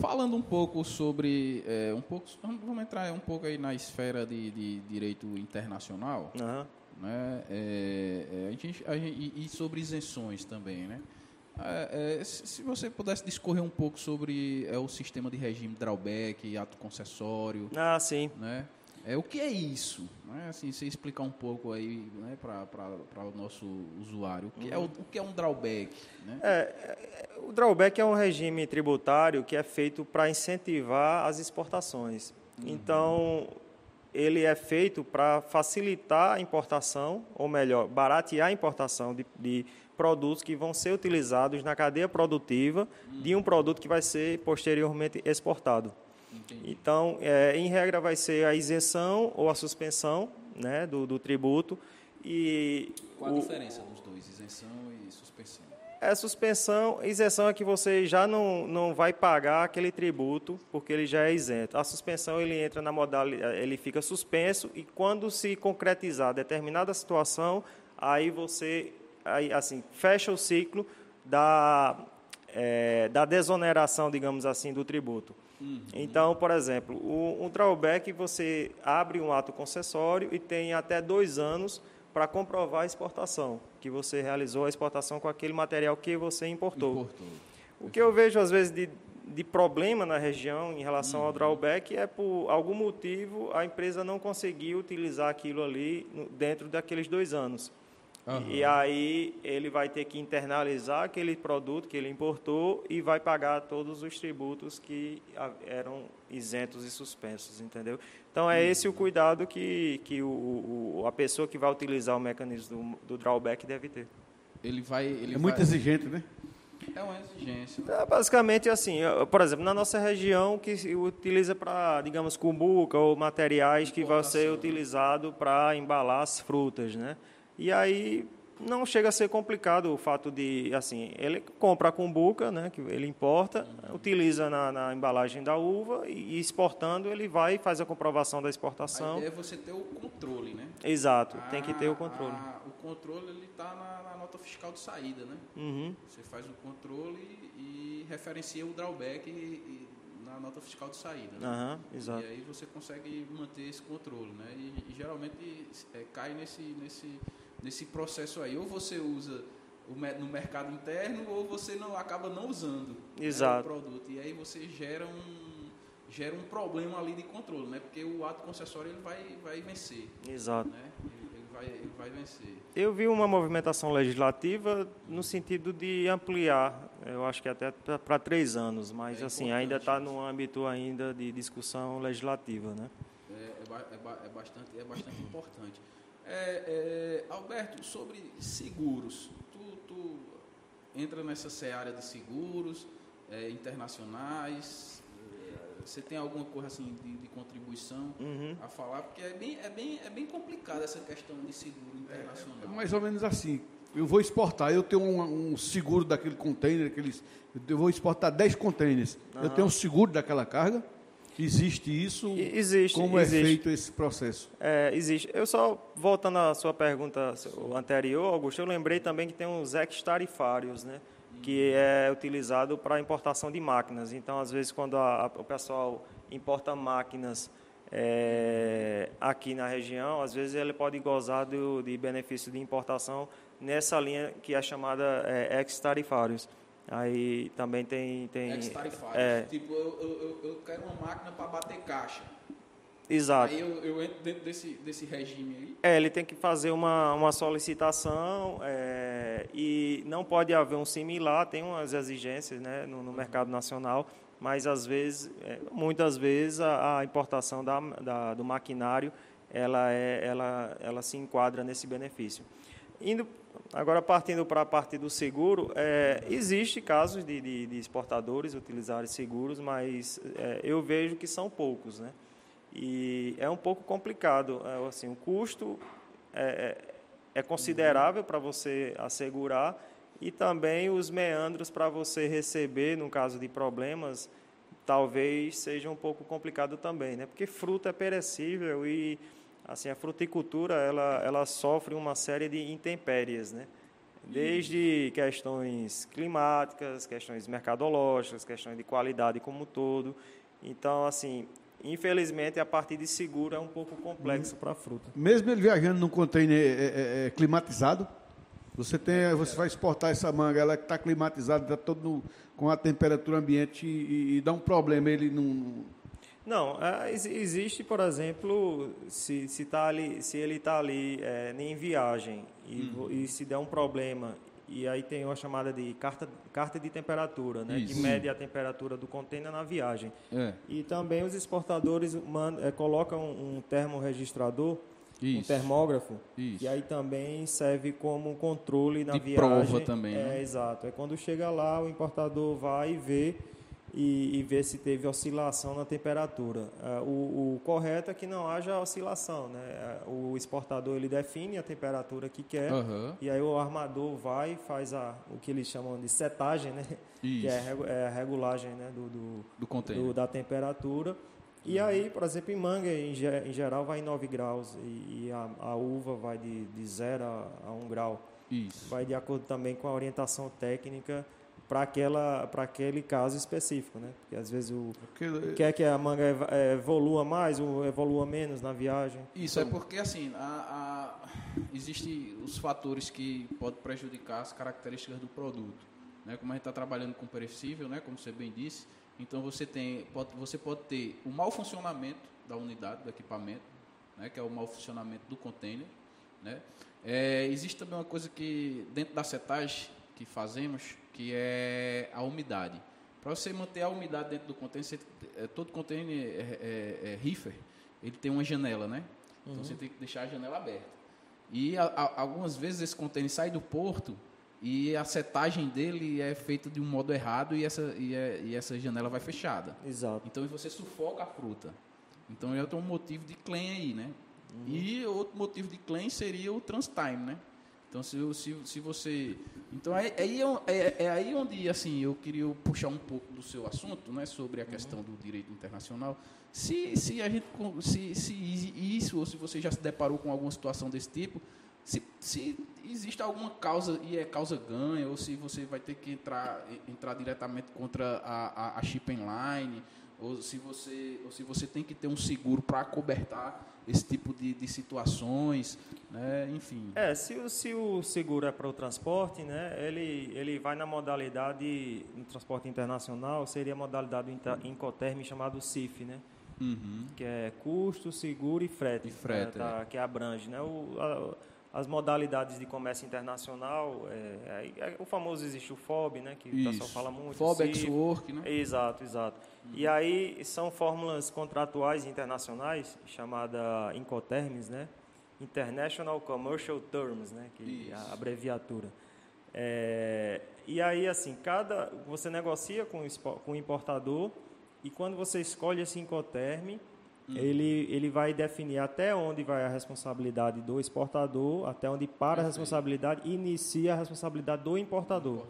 falando um pouco sobre é, um pouco vamos entrar um pouco aí na esfera de, de direito internacional uhum. né? É, é, a gente, a gente, e sobre isenções também né? É, é, se você pudesse discorrer um pouco sobre o sistema de regime drawback ato concessório ah sim. né é, o que é isso? Né? Assim, você explicar um pouco aí né, para o nosso usuário. O que, uhum. é o, o, que é um drawback? Né? É, é, o drawback é um regime tributário que é feito para incentivar as exportações. Uhum. Então, ele é feito para facilitar a importação, ou melhor, baratear a importação de, de produtos que vão ser utilizados na cadeia produtiva uhum. de um produto que vai ser posteriormente exportado. Entendi. Então, é, em regra, vai ser a isenção ou a suspensão né, do, do tributo. E Qual a o, diferença dos dois, isenção e suspensão? É suspensão, isenção é que você já não, não vai pagar aquele tributo porque ele já é isento. A suspensão ele entra na modalidade, ele fica suspenso e quando se concretizar determinada situação, aí você aí, assim fecha o ciclo da é, da desoneração, digamos assim, do tributo. Uhum. Então, por exemplo, o, um drawback você abre um ato concessório e tem até dois anos para comprovar a exportação, que você realizou a exportação com aquele material que você importou. importou. O que eu vejo, às vezes, de, de problema na região em relação uhum. ao drawback é por algum motivo a empresa não conseguiu utilizar aquilo ali dentro daqueles dois anos. Uhum. E aí ele vai ter que internalizar aquele produto que ele importou e vai pagar todos os tributos que eram isentos e suspensos, entendeu? Então é esse o cuidado que, que o, o a pessoa que vai utilizar o mecanismo do, do drawback deve ter. Ele vai, ele é muito vai... exigente, né? É uma exigência. É, basicamente assim, por exemplo, na nossa região que se utiliza para, digamos, cumbuca ou materiais que vão ser utilizados para embalar as frutas, né? E aí não chega a ser complicado o fato de, assim, ele compra a cumbuca, né, que ele importa, uhum. utiliza na, na, embalagem da uva e, exportando ele vai e faz a comprovação da exportação. A ideia é você ter o controle, né? Exato, ah, tem que ter o controle. Ah, o controle ele está na, na, nota fiscal de saída, né? Uhum. Você faz o controle e referencia o drawback e, e na nota fiscal de saída. Né? Uhum, exato. E aí você consegue manter esse controle, né? E, e geralmente é, cai nesse nesse nesse processo aí. Ou você usa no mercado interno ou você não acaba não usando Exato. Né, o produto. E aí você gera um gera um problema ali de controle, né? Porque o ato concessório ele vai vai vencer. Exato. Né? Ele, vai ele vai vencer. Eu vi uma movimentação legislativa no sentido de ampliar, eu acho que até para três anos, mas é assim ainda está no âmbito ainda de discussão legislativa, né? É, é, é, é bastante é bastante importante. É, é, Alberto, sobre seguros, tu, tu, entra nessa seara de seguros é, internacionais, é, você tem alguma coisa assim de, de contribuição uhum. a falar? Porque é bem, é, bem, é bem complicado essa questão de seguro internacional. É, mais ou menos assim. Eu vou exportar, eu tenho um, um seguro daquele container, aqueles, eu vou exportar 10 containers. Uhum. Eu tenho um seguro daquela carga Existe isso? Existe. Como existe. é feito esse processo? É, existe. Eu só, voltando à sua pergunta anterior, Augusto, eu lembrei também que tem os ex-tarifários, né? que é utilizado para importação de máquinas. Então, às vezes, quando a, a, o pessoal importa máquinas é, aqui na região, às vezes ele pode gozar do, de benefício de importação nessa linha que é chamada é, ex-tarifários. Aí também tem. tem é, Tipo, eu, eu, eu quero uma máquina para bater caixa. Exato. Aí eu, eu entro dentro desse, desse regime aí. É, ele tem que fazer uma, uma solicitação é, e não pode haver um similar, tem umas exigências né, no, no mercado nacional, mas às vezes, é, muitas vezes a, a importação da, da, do maquinário ela, é, ela, ela se enquadra nesse benefício. Indo, agora partindo para a parte do seguro, é, existe casos de, de, de, exportadores utilizarem seguros, mas é, eu vejo que são poucos, né? E é um pouco complicado, é, assim, o custo é, é, é considerável para você assegurar e também os meandros para você receber, no caso de problemas, talvez seja um pouco complicado também, né? Porque fruta é perecível e assim a fruticultura ela ela sofre uma série de intempéries, né? Desde questões climáticas, questões mercadológicas, questões de qualidade como um todo. Então, assim, infelizmente a parte de seguro é um pouco complexo para a fruta. Mesmo ele viajando num container é, é, é, climatizado, você tem, você vai exportar essa manga, ela está climatizada, está todo no, com a temperatura ambiente e, e, dá um problema, ele não não, é, existe, por exemplo, se, se, tá ali, se ele está ali é, em viagem e, uhum. e, se der um problema, e aí tem uma chamada de carta, carta de temperatura, né, que mede a temperatura do container na viagem. É. E também os exportadores mandam, é, colocam um termorregistrador, Isso. um termógrafo, Isso. e aí também serve como controle na de viagem. prova também, é, né? Exato. É quando chega lá, o importador vai e vê e, e ver se teve oscilação na temperatura. Uh, o, o, correto é que não haja oscilação. Né? Uh, o exportador ele define a temperatura que quer uhum. e aí o armador vai e faz a, o que eles chamam de setagem, né? que é, é, a regulagem né? do, do, do, do da temperatura. E uhum. aí, por exemplo, em manga, em, em geral, vai em 9 graus e, e a, a, uva vai de, de 0 a, a 1 grau. Isso. Vai de acordo também com a orientação técnica para aquela para aquele caso específico, né? Porque às vezes o porque, quer que a manga evolua mais ou evolua menos na viagem. Isso é então, é porque assim a, a, existe os fatores que podem prejudicar as características do produto, né? Como a gente está trabalhando com perecível, né? Como você bem disse, então você tem pode, você pode ter o mau funcionamento da unidade do equipamento, né? Que é o mau funcionamento do container, né? É, existe também uma coisa que dentro da setagem que fazemos que é a umidade. Para você manter a umidade dentro do container, você, é, todo container é, é, é, reefer, ele tem uma janela, né? Então uhum. você tem que deixar a janela aberta. E a, a, algumas vezes esse container sai do porto e a setagem dele é feita de um modo errado e essa, e, é, e essa janela vai fechada. Exato. Então você sufoca a fruta. Então é outro motivo de claim aí, né? Uhum. E outro motivo de claim seria o transtime, né? Então, se, se, se você. Então, é, é, é, é, aí onde assim, eu queria puxar um pouco do seu assunto, né, sobre a questão do direito internacional. Se, se, a gente, se, se isso, ou se você já se deparou com alguma situação desse tipo, se, se existe alguma causa, e é causa ganha, ou se você vai ter que entrar, entrar diretamente contra a, a, a shipping line, ou se você, ou se você tem que ter um seguro para cobertar esse tipo de, de situações, né? enfim. É, se o, se o seguro é para o transporte, né, ele, ele vai na modalidade, no transporte internacional, seria a modalidade incoterm chamado CIF, né? Uhum. Que é custo, seguro e frete. E frete, né, tá, é. Que abrange, né? O, a, as modalidades de comércio internacional, é, é, o famoso existe o FOB, né, que Isso. o pessoal fala muito. FOB, Ex-Work, né? Exato, exato. Uhum. E aí são fórmulas contratuais internacionais, chamada Incoterms, né? International Commercial Terms, né? Que é a abreviatura. É, e aí, assim, cada você negocia com, com o importador e quando você escolhe esse Incoterm, hum. ele, ele vai definir até onde vai a responsabilidade do exportador, até onde para a responsabilidade e inicia a responsabilidade do importador.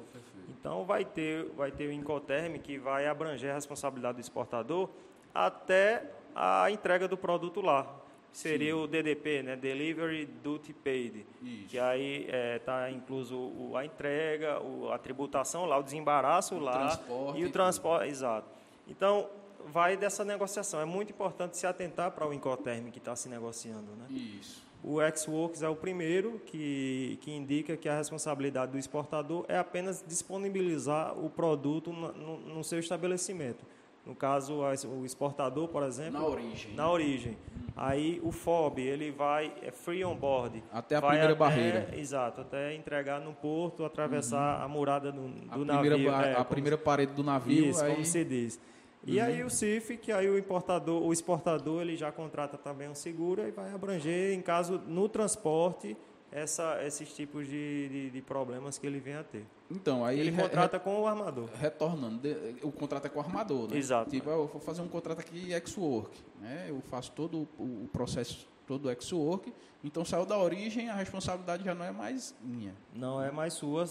Então vai ter, vai ter o Incoterm que vai abranger a responsabilidade do exportador até a entrega do produto lá. Seria Sim. o DDP, né? Delivery Duty Paid. Isso. Que aí está é, tá incluso o, a entrega, o, a tributação lá, o desembaraço o lá transporte, e o transporte. Exato. Então, vai dessa negociação. É muito importante se atentar para o Incoterm que está se negociando. Né? Isso. O X-Works é o primeiro que, que indica que a responsabilidade do exportador é apenas disponibilizar o produto no, no, no seu estabelecimento. No caso, o exportador, por exemplo. Na origem. Na origem. Aí o FOB, ele vai, é free on board. Até a primeira até, barreira. Exato, até entregar no porto, atravessar uhum. a murada do, do a navio. Primeira, é, a primeira parede do navio. Isso, aí... como se diz. E uhum. aí o CIF, que aí o importador, o exportador, ele já contrata também um seguro e vai abranger, em caso, no transporte, essa, esses tipos de, de, de, problemas que ele vem a ter. Então, aí ele contrata re, com o armador. Retornando, de, o contrato é com o armador, né? Exato. Tipo, eu vou fazer um contrato aqui ex-work, né? Eu faço todo o, o processo todo ex-work, então saiu da origem, a responsabilidade já não é mais minha. Não é mais sua.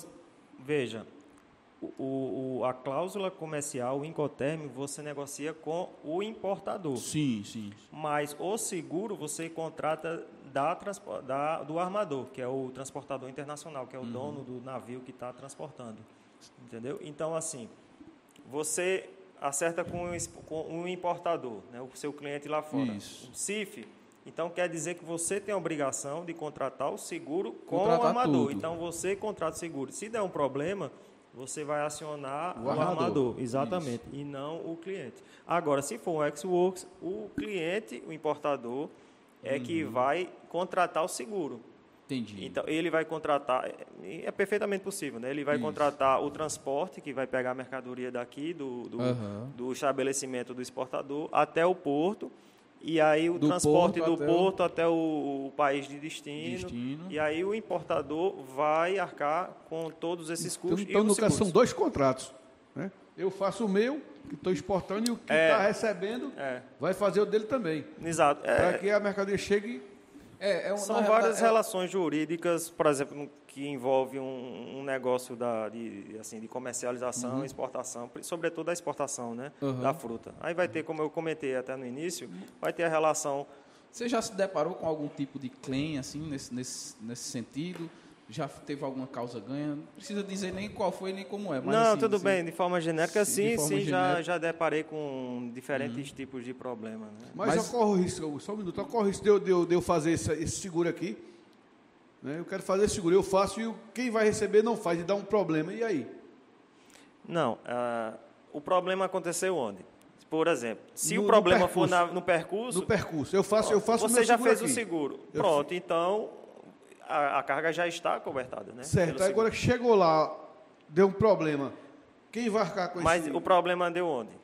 Veja, o, o, a cláusula comercial, o incoterm, você negocia com o importador. Sim, sim. Mas o seguro você contrata da, da, do armador, que é o transportador internacional, que é o uhum. dono do navio que está transportando. Entendeu? Então, assim, você acerta com, com um importador, né, o seu cliente lá fora. Isso. O CIF, então quer dizer que você tem a obrigação de contratar o seguro com contratar o armador. Tudo. Então você contrata o seguro. Se der um problema, você vai acionar o, o armador. armador. Exatamente, Isso. e não o cliente. Agora, se for um X-Works, o cliente, o importador, é uhum. que vai contratar o seguro. Entendi. Então, ele vai contratar, é, é perfeitamente possível, né? Ele vai Isso. contratar o transporte, que vai pegar a mercadoria daqui, do, do, uhum. do estabelecimento do exportador, até o porto, e aí o do transporte porto do até porto o... até o, o, país de destino, destino, E aí o importador vai arcar com todos esses então, custos. Então, no caso, são dois contratos. Né? Eu faço o meu, que estou exportando, e o que está é, tá recebendo é. vai fazer o dele também. Exato. É, Para que a mercadoria chegue é, é um, São várias é relações jurídicas, por exemplo, que envolve um, um negócio da, de, assim, de comercialização, uhum. exportação, sobretudo a exportação né, uhum. da fruta. Aí vai ter, como eu comentei até no início, vai ter a relação. Você já se deparou com algum tipo de claim assim nesse, nesse, nesse sentido? já teve alguma causa ganha? Não precisa dizer nem qual foi nem como é. Mas não, assim, tudo assim, bem. De forma genérica, sim, forma sim. Genérica. Já, já deparei com diferentes hum. tipos de problemas. Né? Mas, mas ocorre o risco, só um minuto, ocorre o risco de eu, de eu, de eu fazer esse, esse, seguro aqui. Né? Eu quero fazer esse seguro, eu faço e quem vai receber não faz e dá um problema. E aí? Não, uh, o problema aconteceu onde? Por exemplo, se no, o problema for na, no percurso. No percurso, eu faço, eu faço Você já fez aqui. o seguro. Pronto, eu... então a, a carga já está cobertada, né? Certo. Agora que chegou lá, deu um problema. Quem vai arcar com isso? Mas o problema deu onde?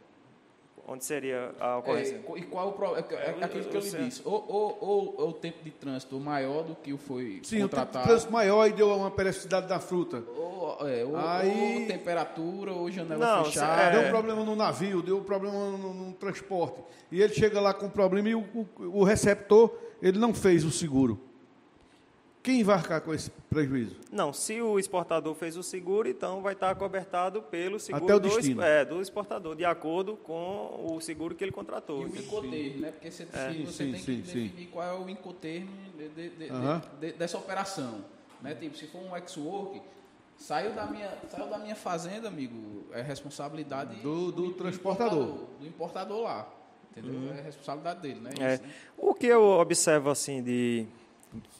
Onde seria a ocorrência? É, e qual o problema? É, é aquilo que eu lhe disse. Ou, ou, ou, o tempo de trânsito maior do que o foi Sim, contratado. Sim, o tempo de trânsito maior e deu uma periodicidade da fruta. Ou, é, ou, Aí... ou temperatura, ou janela Não, fechada. É... Deu um problema no navio, deu um problema no, no transporte. E ele chega lá com problema e o, o, o receptor, ele não fez o seguro. Quem vai arcar com esse prejuízo? Não, se o exportador fez o seguro, então vai estar cobertado pelo seguro Até o destino. Do, é, do exportador, de acordo com o seguro que ele contratou. E o incotermo, né? Porque você, é. sim, você sim, tem sim, que definir qual é o incotermo de, de, de, dessa operação. Né? Tipo, se for um ex-work, saiu da minha, saiu da minha fazenda, amigo, é responsabilidade do, do, do transportador. Importador, do importador lá. Entendeu? Uhum. É responsabilidade dele, né? É. Isso, né? O que eu observo assim de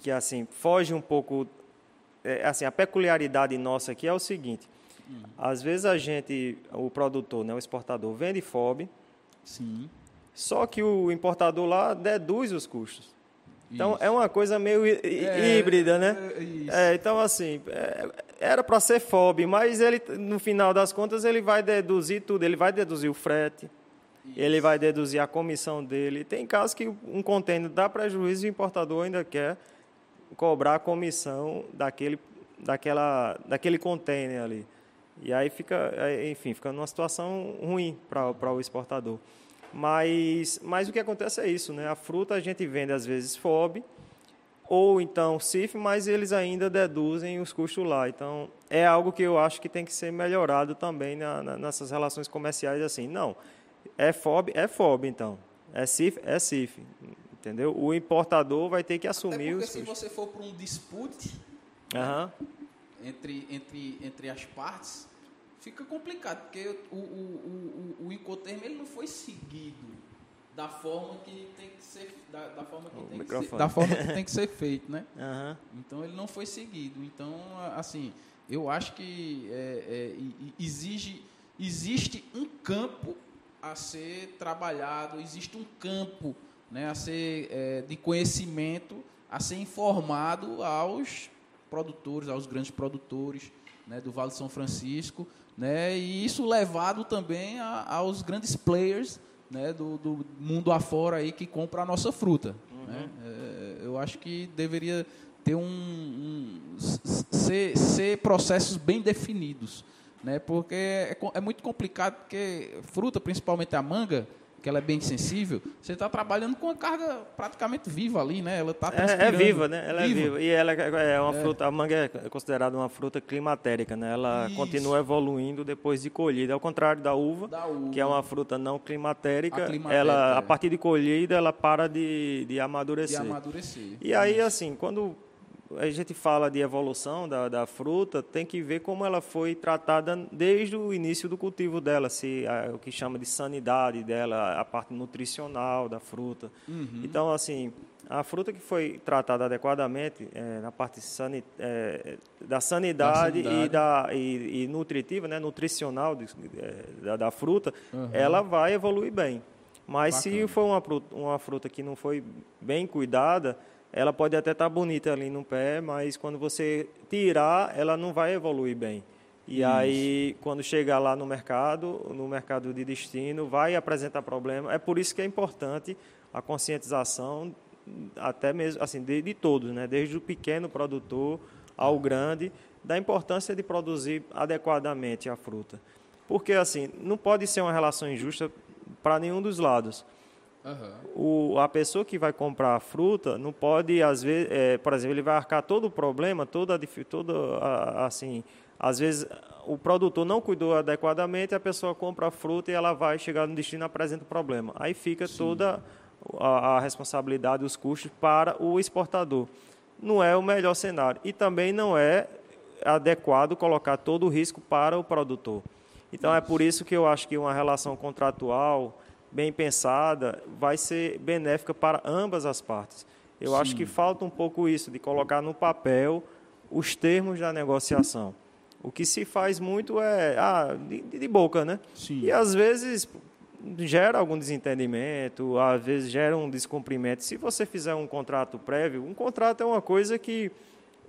que assim foge um pouco é, assim a peculiaridade nossa aqui é o seguinte hum. às vezes a gente o produtor né o exportador vende FOB sim só que o importador lá deduz os custos então isso. é uma coisa meio é, híbrida né é, é, então assim é, era para ser FOB mas ele no final das contas ele vai deduzir tudo ele vai deduzir o frete. Ele vai deduzir a comissão dele. Tem casos que um contêiner dá prejuízo e o importador ainda quer cobrar a comissão daquele, daquela, daquele contêiner ali. E aí fica, enfim, fica numa situação ruim para o exportador. Mas, mas o que acontece é isso, né? A fruta a gente vende às vezes FOB ou então CIF, mas eles ainda deduzem os custos lá. Então é algo que eu acho que tem que ser melhorado também na, na, nessas relações comerciais assim. Não, é FOB, é FOB, então. É CIF, é CIF. Entendeu? O importador vai ter que assumir Até os se você for para um dispute uhum. entre, entre, entre as partes, fica complicado, porque o, o, o, o Incoterm ele não foi seguido da forma que tem que ser da, da forma que tem que ser, da forma que tem que ser feito, né? Uhum. Então ele não foi seguido. Então assim, eu acho que é, é, exige existe um campo a ser trabalhado, existe um campo né, a ser é, de conhecimento a ser informado aos produtores, aos grandes produtores né, do Vale de São Francisco, né, e isso levado também a, aos grandes players né, do, do, mundo afora aí que compra a nossa fruta. Uhum. Né? É, eu acho que deveria ter um, um ser, ser, processos bem definidos, né? Porque é, é, muito complicado, porque fruta, principalmente a manga, que ela é bem sensível, você está trabalhando com uma carga praticamente viva ali, né? Ela está é, é, viva, né? Ela viva. é viva. E ela é, é uma é. fruta, a manga é considerada uma fruta climatérica, né? Ela Isso. continua evoluindo depois de colhida. Ao contrário da uva, da uva. que é uma fruta não climatérica, ela, a é. partir de colhida, ela para de, de amadurecer. De amadurecer. E aí, assim, quando a gente fala de evolução da, da, fruta, tem que ver como ela foi tratada desde o início do cultivo dela, se a, o que chama de sanidade dela, a parte nutricional da fruta. Uhum. Então, assim, a fruta que foi tratada adequadamente é, na parte sani, é, da, sanidade da sanidade, e, da, e, e nutritiva, né, nutricional de, é, da, da, fruta, uhum. ela vai evoluir bem. Mas Bacana. se for uma, uma fruta que não foi bem cuidada, ela pode até estar tá bonita ali no pé, mas quando você tirar, ela não vai evoluir bem. E Isso. aí, quando chegar lá no mercado, no mercado de destino, vai apresentar problema. É por isso que é importante a conscientização, até mesmo assim, de, de todos, né? desde o pequeno produtor ao grande, da importância de produzir adequadamente a fruta. Porque, assim, não pode ser uma relação injusta para nenhum dos lados. Uhum. O, a pessoa que vai comprar a fruta não pode, às vezes, é, por exemplo, ele vai arcar todo o problema, toda, a, assim, às vezes o produtor não cuidou adequadamente, a pessoa compra a fruta e ela vai chegar no destino e apresenta o problema. Aí fica Sim. toda a, a responsabilidade, os custos para o exportador. Não é o melhor cenário. E também não é adequado colocar todo o risco para o produtor. Então, é por isso que eu acho que uma relação contratual bem pensada, vai ser benéfica para ambas as partes. Eu Sim. acho que falta um pouco isso, de colocar no papel os termos da negociação. O que se faz muito é ah, de, de boca, né? Sim. E às vezes gera algum desentendimento, às vezes gera um descumprimento. Se você fizer um contrato prévio, um contrato é uma coisa que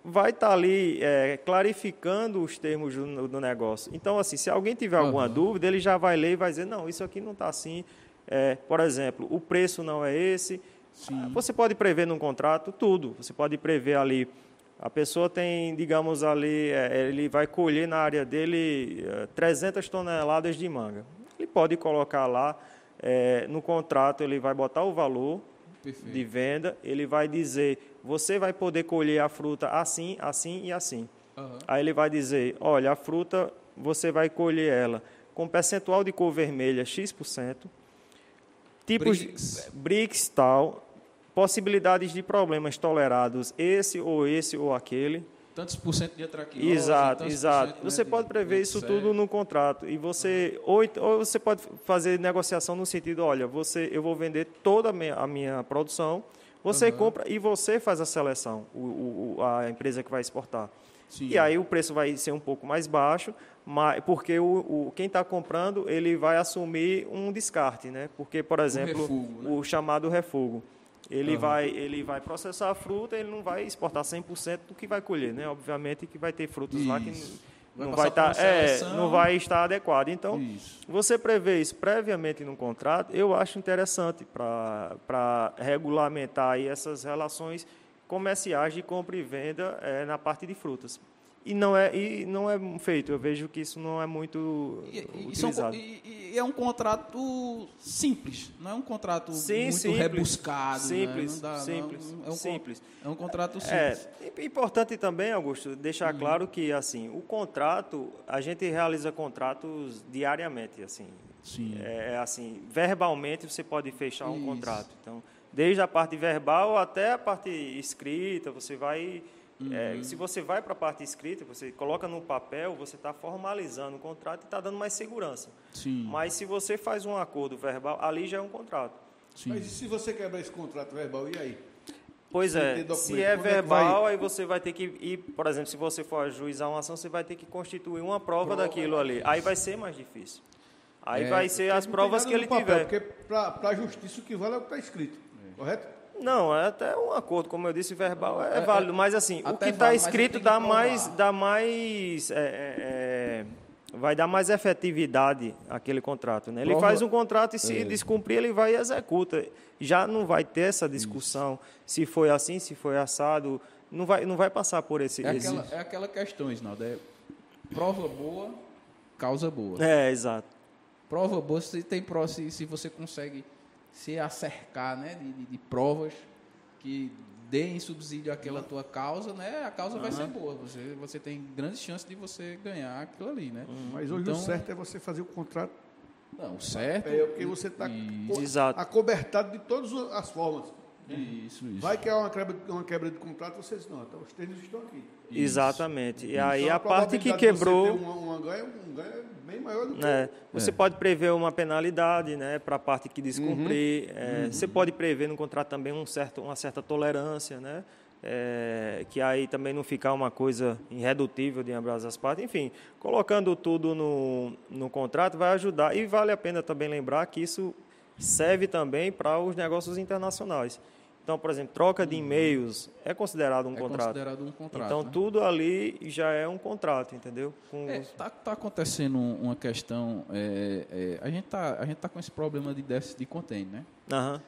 vai estar tá ali é, clarificando os termos do, do, negócio. Então, assim, se alguém tiver alguma uhum. dúvida, ele já vai ler e vai dizer, não, isso aqui não está assim, é, por exemplo, o preço não é esse. Sim. Você pode prever num contrato tudo. Você pode prever ali. A pessoa tem, digamos ali, é, ele vai colher na área dele é, 300 toneladas de manga. Ele pode colocar lá é, no contrato, ele vai botar o valor Perfeito. de venda, ele vai dizer, você vai poder colher a fruta assim, assim e assim. Uhum. Aí ele vai dizer, olha, a fruta você vai colher ela com percentual de cor vermelha X%, tipos BRICS. de BRICS tal, possibilidades de problemas tolerados, esse ou esse ou aquele. Tantos por cento de atraquilose. Exato, exato. Você pode prever isso tudo no contrato. E você, ou, ou, você pode fazer negociação no sentido, olha, você, eu vou vender toda a minha, a minha produção, você uhum. compra e você faz a seleção, o, o, a empresa que vai exportar. Sim. E aí o preço vai ser um pouco mais baixo, mas, porque o, o quem está comprando ele vai assumir um descarte, né? Porque, por exemplo, o, refugo, né? o chamado refugo. Ele, uhum. vai, ele vai processar a fruta, ele não vai exportar 100% do que vai colher, né? Obviamente que vai ter frutos Isso. lá que vai não vai estar tá, é, não vai estar adequado. Então, isso. você prevê isso previamente no contrato, eu acho interessante para regulamentar aí essas relações comerciais de compra e venda é, na parte de frutas. E não, é, e não é feito, eu vejo que isso não é muito e, utilizado. E, e, é um contrato simples, não é um contrato Sim, muito simples, rebuscado. Simples, né? dá, simples, não, é, um, simples. É um contrato é, simples. É importante também, Augusto, deixar uhum. claro que assim o contrato, a gente realiza contratos diariamente. assim. Sim. É, é assim, verbalmente você pode fechar um contrato. Então, desde a parte verbal até a parte escrita, você vai. É, uhum. É, se você vai para a parte escrita, você coloca no papel, você está formalizando o contrato e está dando mais segurança. Sim. Mas se você faz um acordo verbal, ali já é um contrato. Sim. Mas e se você quebrar esse contrato verbal, e aí? Pois é, se é verbal, é aí você vai ter que ir, por exemplo, se você for ajuizar uma ação, você vai ter que constituir uma prova, prova daquilo ali. Aí vai ser mais difícil. Aí É, vai ser as provas que ele no papel, tiver. Porque para a justiça o que vale é o que está escrito. Correto? Não, é até um acordo, como eu disse, verbal é, É, válido, mas assim, o que está escrito dá mais, dá mais, é, é, é, vai dar mais efetividade àquele contrato, né? Ele Prova- faz um contrato e É. se descumprir ele vai e executa. Já não vai ter essa discussão se foi assim, se foi assado, não vai, não vai passar por esse, É esse- aquela, é aquela questão, Isnaldo. É prova boa, causa boa. É, exato. Prova boa, se tem prova, se, se você consegue se acercar né, de, de- de provas que deem subsídio àquela tua causa, né? A causa vai ser boa. Você, você tem grandes chances de você ganhar aquilo ali, né? Mas hoje Então- o certo é você fazer o contrato. Não, certo. É porque você está acobertado de todas as formas. Isso. isso. Vai que é uma quebra, uma quebra de contrato, você diz, não, então os tênis estão aqui. Exatamente. E aí Então, a parte que quebrou. Uma, uma ganha, um ganho é bem maior do que né? Você É. pode prever uma penalidade né, para a parte que descumprir. Uhum. É, Você pode prever no contrato também um certo, uma certa tolerância, né? É, que aí também não ficar uma coisa irredutível de ambas as partes. Enfim, colocando tudo no, no contrato vai ajudar. E vale a pena também lembrar que isso serve também para os negócios internacionais. Então, por exemplo, troca de e-mails é considerado um Uhum. é contrato. considerado um contrato. Então, né? tudo ali já é um contrato, entendeu? Com É, tá, tá acontecendo uma questão. é, é, a, gente tá, gente tá com esse problema de déficit de container, né? Aham.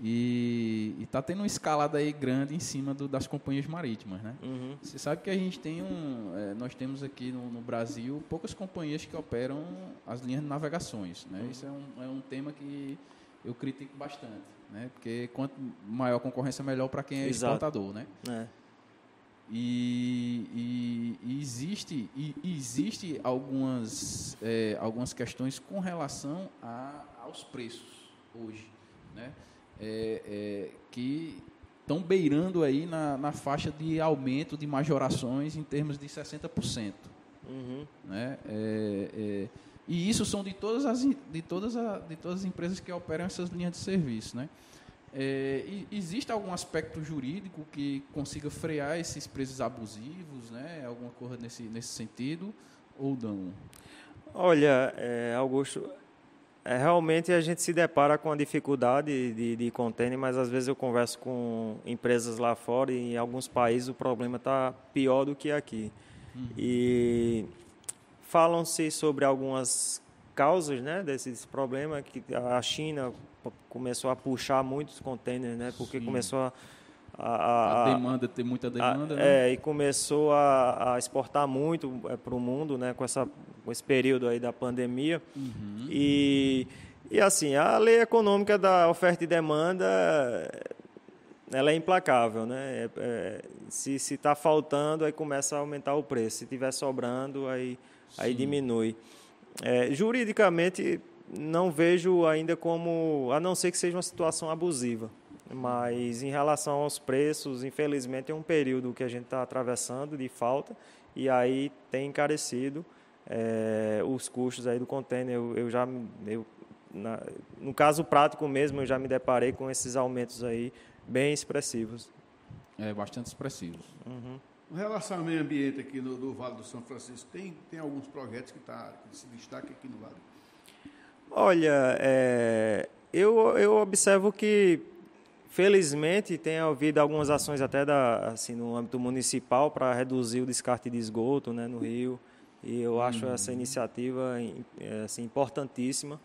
E, e tá tendo uma escalada aí grande em cima do- das companhias marítimas, né? Uhum. Você sabe que a gente tem um. é, nós temos aqui no, no Brasil poucas companhias que operam as linhas de navegações. Né? Isso é um, é um tema que eu critico bastante. Né? Porque quanto maior a concorrência, melhor para quem é Exato. exportador. Né? É. E, e- e existe, e existe algumas, é, algumas questões com relação a- aos preços hoje, né? É, é, que estão beirando aí na, na faixa de aumento de majorações em termos de 60%. Uhum. Né? É, é, e isso são de todas, as, de, todas a- de todas as empresas que operam essas linhas de serviço. Né? É, existe algum aspecto jurídico que consiga frear esses preços abusivos, né? alguma coisa nesse, nesse sentido, ou não? Olha, é, Augusto, é, realmente a gente se depara com a dificuldade de, de container, mas às vezes eu converso com empresas lá fora e em alguns países o problema está pior do que aqui. E falam-se sobre algumas causas né, desse, desse problema, que a China começou a puxar muitos containers, né, porque Sim. começou a, a- A, a- demanda, ter muita demanda, né? É, e começou a, exportar muito para o mundo, né, com, essa, com esse período aí da pandemia. Uhum. E, e assim, a lei econômica da oferta e demanda, ela é implacável, né? É- é, se está faltando, aí começa a aumentar o preço. Se estiver sobrando, aí, aí diminui. É, juridicamente, não vejo ainda como, a não ser que seja uma situação abusiva. Mas em relação aos preços, infelizmente é um período que a gente está atravessando de falta e aí tem encarecido é, os custos aí do container. Eu, eu já, eu, na- no caso prático mesmo, eu já me deparei com esses aumentos aí bem expressivos. É bastante expressivo. Com relação ao meio ambiente aqui no, do Vale do São Francisco, tem, tem alguns projetos que, tá, que se destacam aqui no Vale. Olha, é, eu, eu observo que, felizmente, tem havido algumas ações até da, assim, no âmbito municipal para reduzir o descarte de esgoto né, no Rio. E eu acho essa iniciativa em- é, assim, importantíssima.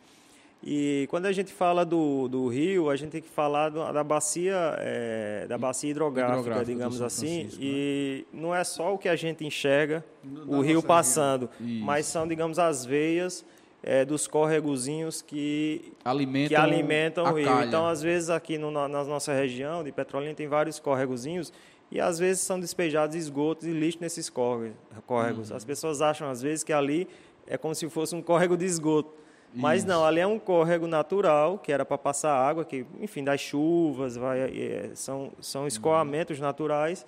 E quando a gente fala do, do rio, a gente tem que falar do- da bacia, é, da bacia hidrográfica, Hidrográfica digamos assim. Francisco, né? E não é só o que a gente enxerga, No- o rio nossa passando, mas são, digamos, as veias é, dos córregozinhos que Alimentam, que alimentam o rio. calha. Então, às vezes, aqui no, na na nossa região de Petrolina tem vários córregozinhos e, às vezes, são despejados esgotos e lixo nesses córregos. córregos. Uhum. As pessoas acham, às vezes, que ali é como se fosse um córrego de esgoto. Mas Isso. não, ali é um córrego natural, que era para passar água, que, enfim, das chuvas, vai, é, são, são Uhum. escoamentos naturais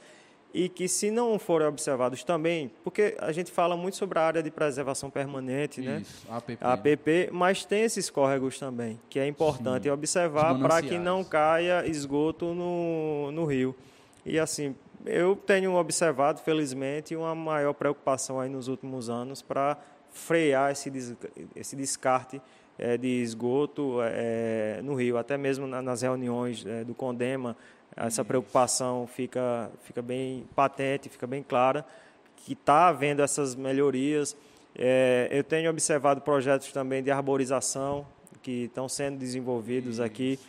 e que, se não forem observados também, porque a gente fala muito sobre a área de preservação permanente, né? Isso, APP. a APP, mas tem esses córregos também, que é importante Sim. observar para que não caia esgoto no, no rio. E assim, eu tenho observado, felizmente, uma maior preocupação aí nos últimos anos para frear esse, esse descarte é, de esgoto é, no Rio. Até mesmo na, nas reuniões é, do Condema, essa preocupação fica, fica bem patente, fica bem clara, que está havendo essas melhorias. eu tenho observado projetos também de arborização que estão sendo desenvolvidos aqui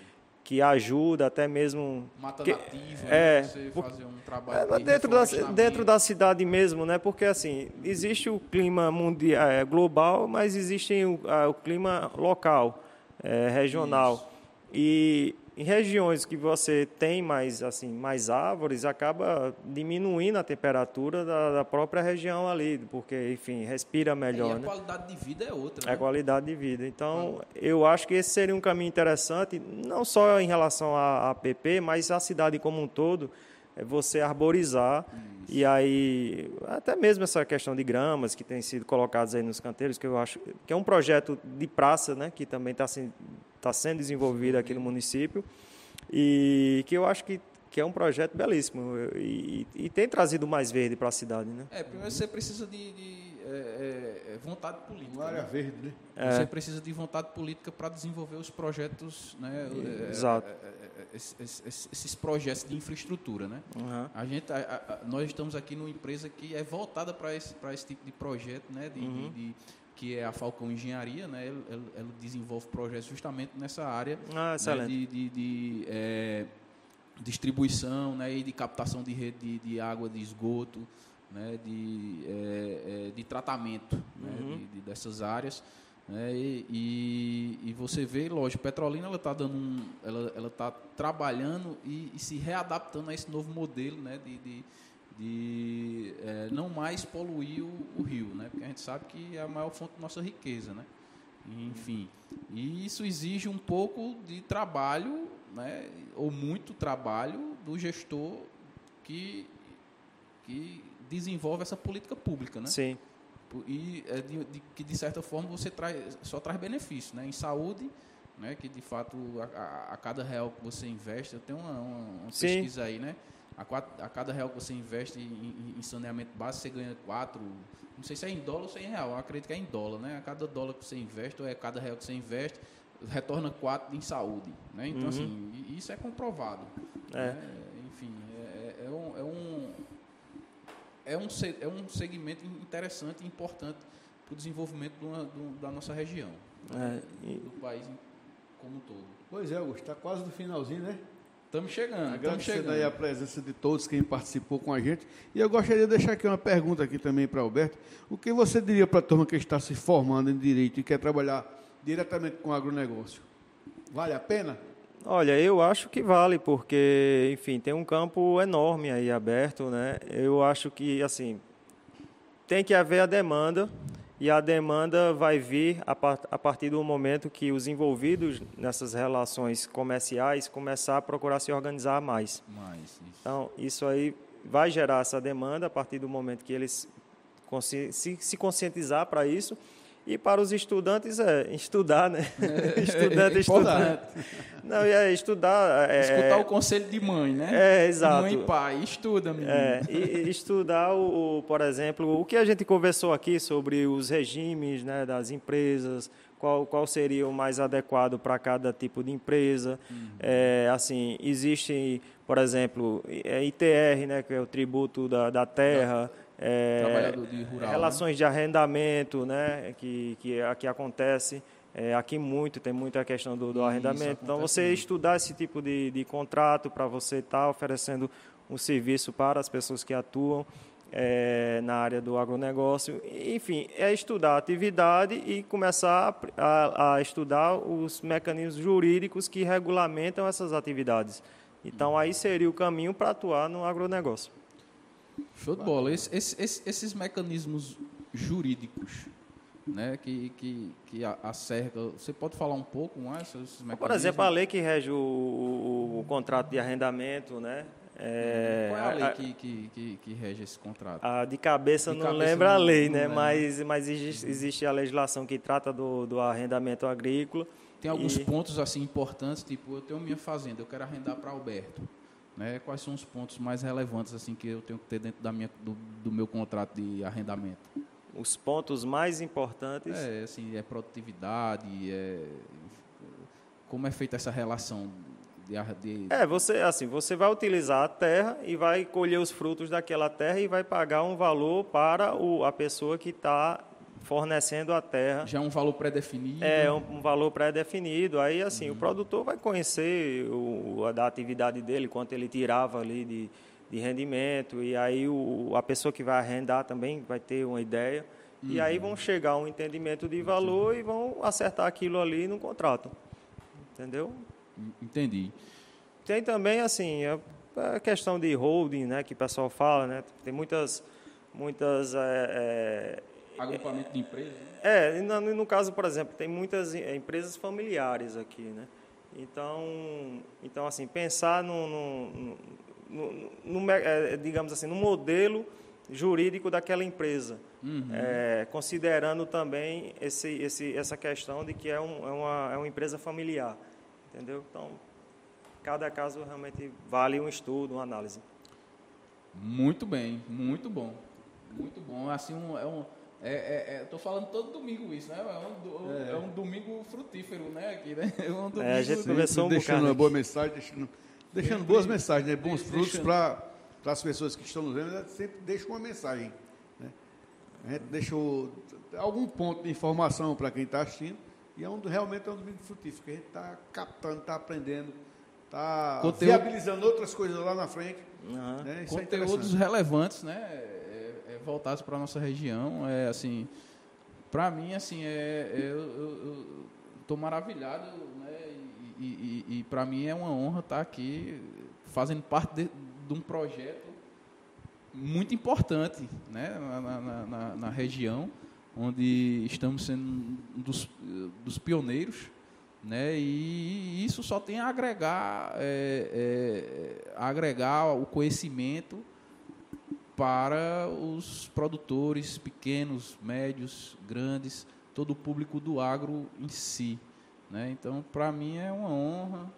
que ajuda até mesmo mata que, nativa é, né? você fazer um trabalho é, dentro da dentro da cidade mesmo né porque assim existe o clima mundial é, global mas existe o, a, o clima local é, regional Isso. e em regiões que você tem mais assim mais árvores acaba diminuindo a temperatura da, da própria região ali porque enfim respira melhor e a né? qualidade de vida é outra né? a qualidade de vida então eu acho que esse seria um caminho interessante não só em relação à APP mas a cidade como um todo é você arborizar Isso. e aí até mesmo essa questão de gramas que tem sido colocadas aí nos canteiros que eu acho que é um projeto de praça né que também está sendo está sendo desenvolvido aqui no município e que eu acho que, que é um projeto belíssimo e, e, e tem trazido mais verde para a cidade, né? É, primeiro você precisa de, de é, é, é vontade política. Uma área né? verde, né? É. Você precisa de vontade política para desenvolver os projetos, né? É, Exato. Esses, esses, projetos de infraestrutura, né? Uhum. A gente, a, a, nós estamos aqui numa empresa que é voltada para esse, esse tipo de projeto, né? De, uhum. de, de que é a Falcão Engenharia, né? Ela, ela desenvolve projetos justamente nessa área ah, né? de, de, de é, distribuição né? e de captação de rede de, água de esgoto, né? de, é, de tratamento né? uhum. né? de, dessas áreas. Né? E, e, e, você vê, lógico, Petrolina ela está dando um, ela ela está trabalhando e, e, se readaptando a esse novo modelo, né, de, de, de é, não mais poluir o, o, rio, né? Porque a gente sabe que é a maior fonte da nossa riqueza, né? Enfim, e isso exige um pouco de trabalho, né? Ou muito trabalho do gestor que que desenvolve essa política pública, né? Sim. E é de, de, que de certa forma você traz só traz benefício, né? Em saúde, né? Que de fato a, a, a cada real que você investe, eu tenho uma, uma, uma pesquisa aí, né? A, quatro, a cada real que você investe em, em, saneamento básico, você ganha quatro. Não sei se é em dólar ou se é em real. Eu acredito que é em dólar, né? A cada dólar que você investe, ou é cada real que você investe, retorna quatro em saúde. Né? Então, uhum. assim, isso é comprovado. É. Né? Enfim, é, é, um, é, um, é, um, é um segmento interessante e importante para o desenvolvimento de uma, de, da nossa região, né? é, e... do país como um todo. Pois é, Augusto, está quase no finalzinho, né? Estamos chegando, estamos chegando. aí a presença de todos quem participou com a gente. E eu gostaria de deixar aqui uma pergunta aqui também para Alberto. O que você diria para a turma que está se formando em Direito e quer trabalhar diretamente com agronegócio? Vale a pena? Olha, eu acho que vale, porque, enfim, tem um campo enorme aí aberto, né? Eu acho que, assim, tem que haver a demanda e a demanda vai vir a, partir do momento que os envolvidos nessas relações comerciais começar a procurar se organizar mais. mais isso. Então, isso aí vai gerar essa demanda a partir do momento que eles se, se conscientizar para isso e para os estudantes é estudar, né? É, estudante, é estudante. Não, é estudar. É, Escutar o conselho de mãe, né? É, exato. Mãe e pai, estuda, menino. É, e, estudar, o, o, por exemplo, o que a gente conversou aqui sobre os regimes né, das empresas, qual, qual seria o mais adequado para cada tipo de empresa. Uhum. É, assim, existe, por exemplo, é ITR, né, que é o tributo da, da terra. É, rural, né? relações né? de arrendamento, né, que, que aqui acontece. É, aqui muito, tem muita questão do, do arrendamento. Então, você muito. estudar esse tipo de, de contrato para você estar tá oferecendo um serviço para as pessoas que atuam é, na área do agronegócio. Enfim, é estudar a atividade e começar a, a, estudar os mecanismos jurídicos que regulamentam essas atividades. Então, aí seria o caminho para atuar no agronegócio. Show de bola. Esse, esse, esses mecanismos jurídicos né, que, que, que acerca. Você pode falar um pouco mais sobre esses mecanismos? Por exemplo, a lei que rege o, o, o contrato de arrendamento, né? É, Qual é a lei a, que, que, que, que, rege esse contrato? De cabeça de não cabeça lembra não, a lei, né? Mas, mas existe, existe, a legislação que trata do, do arrendamento agrícola. Tem alguns e... pontos assim importantes, tipo, eu tenho minha fazenda, eu quero arrendar para Alberto. Né? Quais são os pontos mais relevantes assim que eu tenho que ter dentro da minha, do, do meu contrato de arrendamento? Os pontos mais importantes. É, assim, é produtividade, é como é feita essa relação de, de... É, você assim, você vai utilizar a terra e vai colher os frutos daquela terra e vai pagar um valor para o, a pessoa que está fornecendo a terra. Já é um valor pré-definido? É, um, um valor pré-definido. Aí, assim, uhum. o produtor vai conhecer o, a da atividade dele, quanto ele tirava ali de, de rendimento, e aí o, a pessoa que vai arrendar também vai ter uma ideia. Uhum. E aí uhum. vão chegar a um entendimento de valor Sim. e vão acertar aquilo ali no contrato. Entendeu? Entendi. Tem também, assim, a, a questão de holding, né, que o pessoal fala, né? Tem muitas... muitas é, é, Agrupamento de empresas? Né? É, no, no, caso, por exemplo, tem muitas é, empresas familiares aqui, né? Então, então assim, pensar no, no, no, no é, digamos assim, no modelo jurídico daquela empresa, uhum. é, considerando também esse, esse, essa questão de que é, um, é, uma, é uma empresa familiar, entendeu? Então, cada caso realmente vale um estudo, uma análise. Muito bem, muito bom, muito bom. Assim, um, é um é, é, é, tô falando todo domingo isso, né? É um, é. é um domingo frutífero, né? Aqui, né? É um domingo, é, a gente começou um deixando uma boa mensagem, deixando, deixando boas mensagens, né? Bons frutos para as pessoas que estão nos vendo, sempre deixa uma mensagem. Né? A gente deixou algum ponto de informação para quem está assistindo, e é um, realmente é um domingo frutífero, que a gente está captando, está aprendendo, está viabilizando outras coisas lá na frente. Uhum. Né? Conteúdos relevantes, né? Voltados para a nossa região. É, assim, para mim, assim, é, é eu estou maravilhado, né? E, e, e, para mim é uma honra estar aqui fazendo parte de, de um projeto muito importante né? na, na, na, na região, onde estamos sendo dos, dos pioneiros. Né? E isso só tem a agregar, é, é, agregar o conhecimento para os produtores pequenos, médios, grandes, todo o público do agro em si. Né? Então, para mim é uma honra.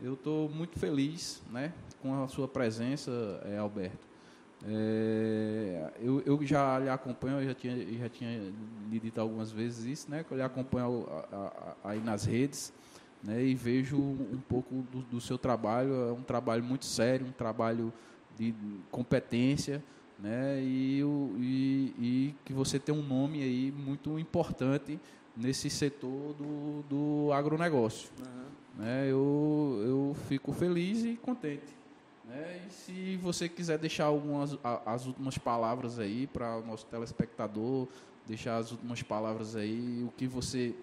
Eu estou muito feliz né, com a sua presença, é, Alberto. É, eu, eu, já lhe acompanho, eu já tinha, já tinha lhe dito algumas vezes isso, né, que eu lhe acompanho aí nas redes né, e vejo um pouco do, do seu trabalho. É um trabalho muito sério, um trabalho de competência né? E, o, e, e, que você tem um nome aí muito importante nesse setor do, do agronegócio. Uhum. Né? Eu, eu fico feliz e contente. Né? E se você quiser deixar algumas as últimas palavras aí para o nosso telespectador, deixar as últimas palavras aí, o que você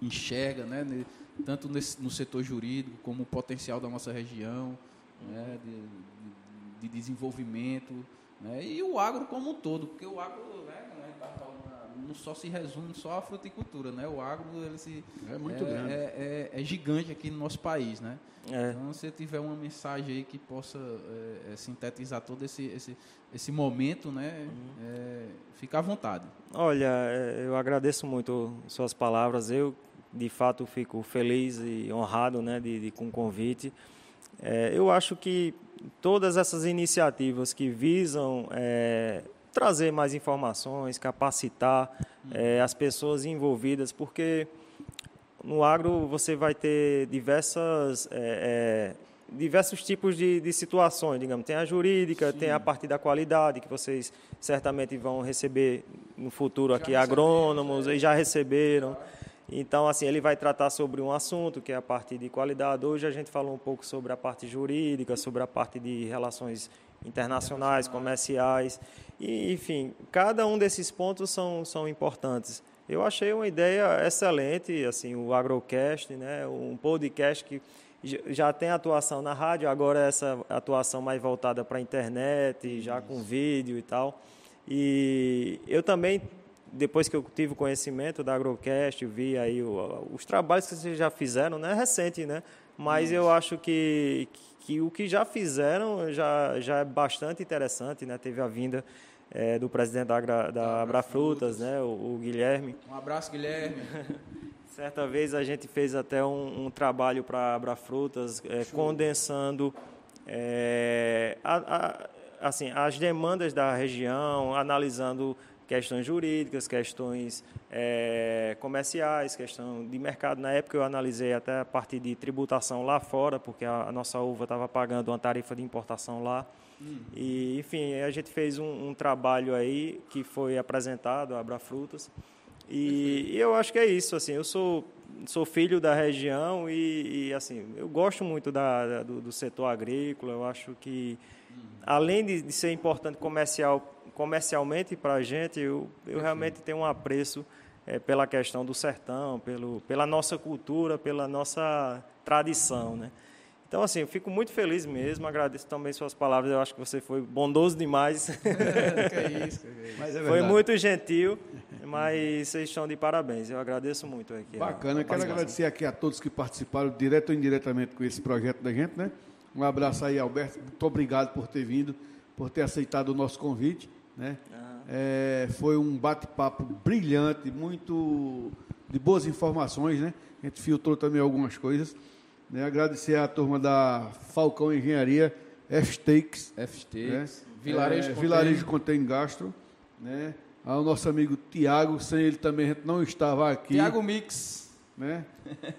enxerga, né? tanto nesse, no setor jurídico como o potencial da nossa região, né? de, de desenvolvimento. Né? E o agro como um todo, porque o agro, né, não só se resume só à fruticultura, né? O agro ele se, é muito é, grande. É, é, é, gigante aqui no nosso país, né? É. Então, se tiver uma mensagem aí que possa é, é, sintetizar todo esse, esse, esse momento, né? Uhum. fica à vontade. Olha, eu agradeço muito suas palavras. Eu, de fato, fico feliz e honrado, né, de, de com o convite. eu acho que todas essas iniciativas que visam é, trazer mais informações, capacitar é, as pessoas envolvidas, porque no agro você vai ter diversas, é, é diversos tipos de, de, situações, digamos. Tem a jurídica, Sim. tem a parte da qualidade, que vocês certamente vão receber no futuro já aqui agrônomos, e já receberam. Então, assim, ele vai tratar sobre um assunto, que é a parte de qualidade. Hoje a gente falou um pouco sobre a parte jurídica, sobre a parte de relações internacionais, comerciais. E, enfim, cada um desses pontos são, são importantes. Eu achei uma ideia excelente, assim, o Agrocast, né, um podcast que já tem atuação na rádio, agora essa atuação mais voltada para a internet, já com vídeo e tal. E eu também depois que eu tive conhecimento da Agrocast, vi aí o, os trabalhos que vocês já fizeram, né? Recente, né? Mas Isso. eu acho que, que o que já fizeram já, já é bastante interessante, né? Teve a vinda é, do presidente da, Agra, da Abrafrutas, né? O, o, Guilherme. Um abraço, Guilherme. Certa vez a gente fez até um, um trabalho para Abrafrutas, é, condensando é, a, a, assim, as demandas da região, analisando questões jurídicas, questões é, comerciais, questão de mercado. Na época eu analisei até a parte de tributação lá fora, porque a, a nossa uva estava pagando uma tarifa de importação lá. Hum. E, enfim, a gente fez um, um, trabalho aí que foi apresentado, Abra Frutas. E, e, eu acho que é isso, assim, eu sou, sou filho da região e, e assim, eu gosto muito da, da do, do, setor agrícola, eu acho que, hum. além de, de ser importante comercial comercialmente para a gente, eu, eu realmente tenho um apreço é, pela questão do sertão, pelo, pela nossa cultura, pela nossa tradição, né? Então, assim, eu fico muito feliz mesmo, agradeço também suas palavras, eu acho que você foi bondoso demais. que é isso, que é isso. É foi muito gentil, mas vocês estão de parabéns, eu agradeço muito. Aqui Bacana, quero agradecer aqui a todos que participaram, direto ou indiretamente, com esse projeto da gente, né? Um abraço aí, Alberto, muito obrigado por ter vindo, por ter aceitado o nosso convite. Né? É, foi um bate-papo brilhante, muito de boas informações, né? A gente filtrou também algumas coisas. Né? Agradecer à turma da Falcão Engenharia, F-Stakes. F-Stakes. Né? Vilarejo, é, Contém. Vilarejo Contém Gastro. Né? Ao nosso amigo Tiago, sem ele também a gente não estava aqui. Tiago Mix. Né?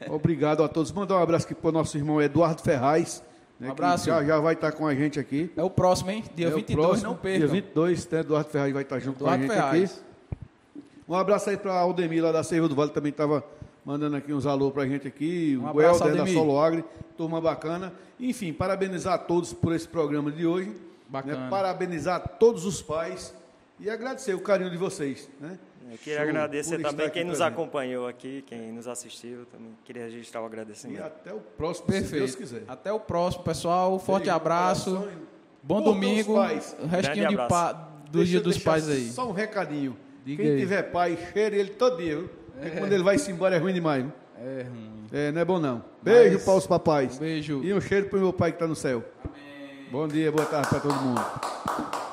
Obrigado a todos. Mandar um abraço aqui para o nosso irmão Eduardo Ferraz, né, um abraço. Já, já vai estar com a gente aqui. É o próximo, hein? Dia é 22, próximo, não perca. Dia 22, né? Eduardo Ferraz vai estar junto Eduardo com a gente Ferraz. aqui. Um abraço aí para a Aldemir lá da Serra do Vale, também estava mandando aqui uns alô para a gente aqui. Um o Helder da Solo Agri, turma bacana. Enfim, parabenizar a todos por esse programa de hoje. Né? Bacana. Né? Parabenizar todos os pais e agradecer o carinho de vocês, né? Eu queria Show, agradecer também quem nos acompanhou aqui, quem nos assistiu. Também queria registrar o agradecimento. E até o próximo, Perfeito. se Deus quiser. Até o próximo, pessoal. Forte abraço. Bom domingo. Restinho de pa... do Dia dos Pais aí. Só um recadinho. Diga quem aí. tiver pai, cheire ele todo dia. É. quando ele vai se embora é ruim demais. Viu? É ruim. É, não é bom não. Beijo Mas... para os papais. Um beijo. E um cheiro para o meu pai que está no céu. Amém. Bom dia, boa tarde para todo mundo.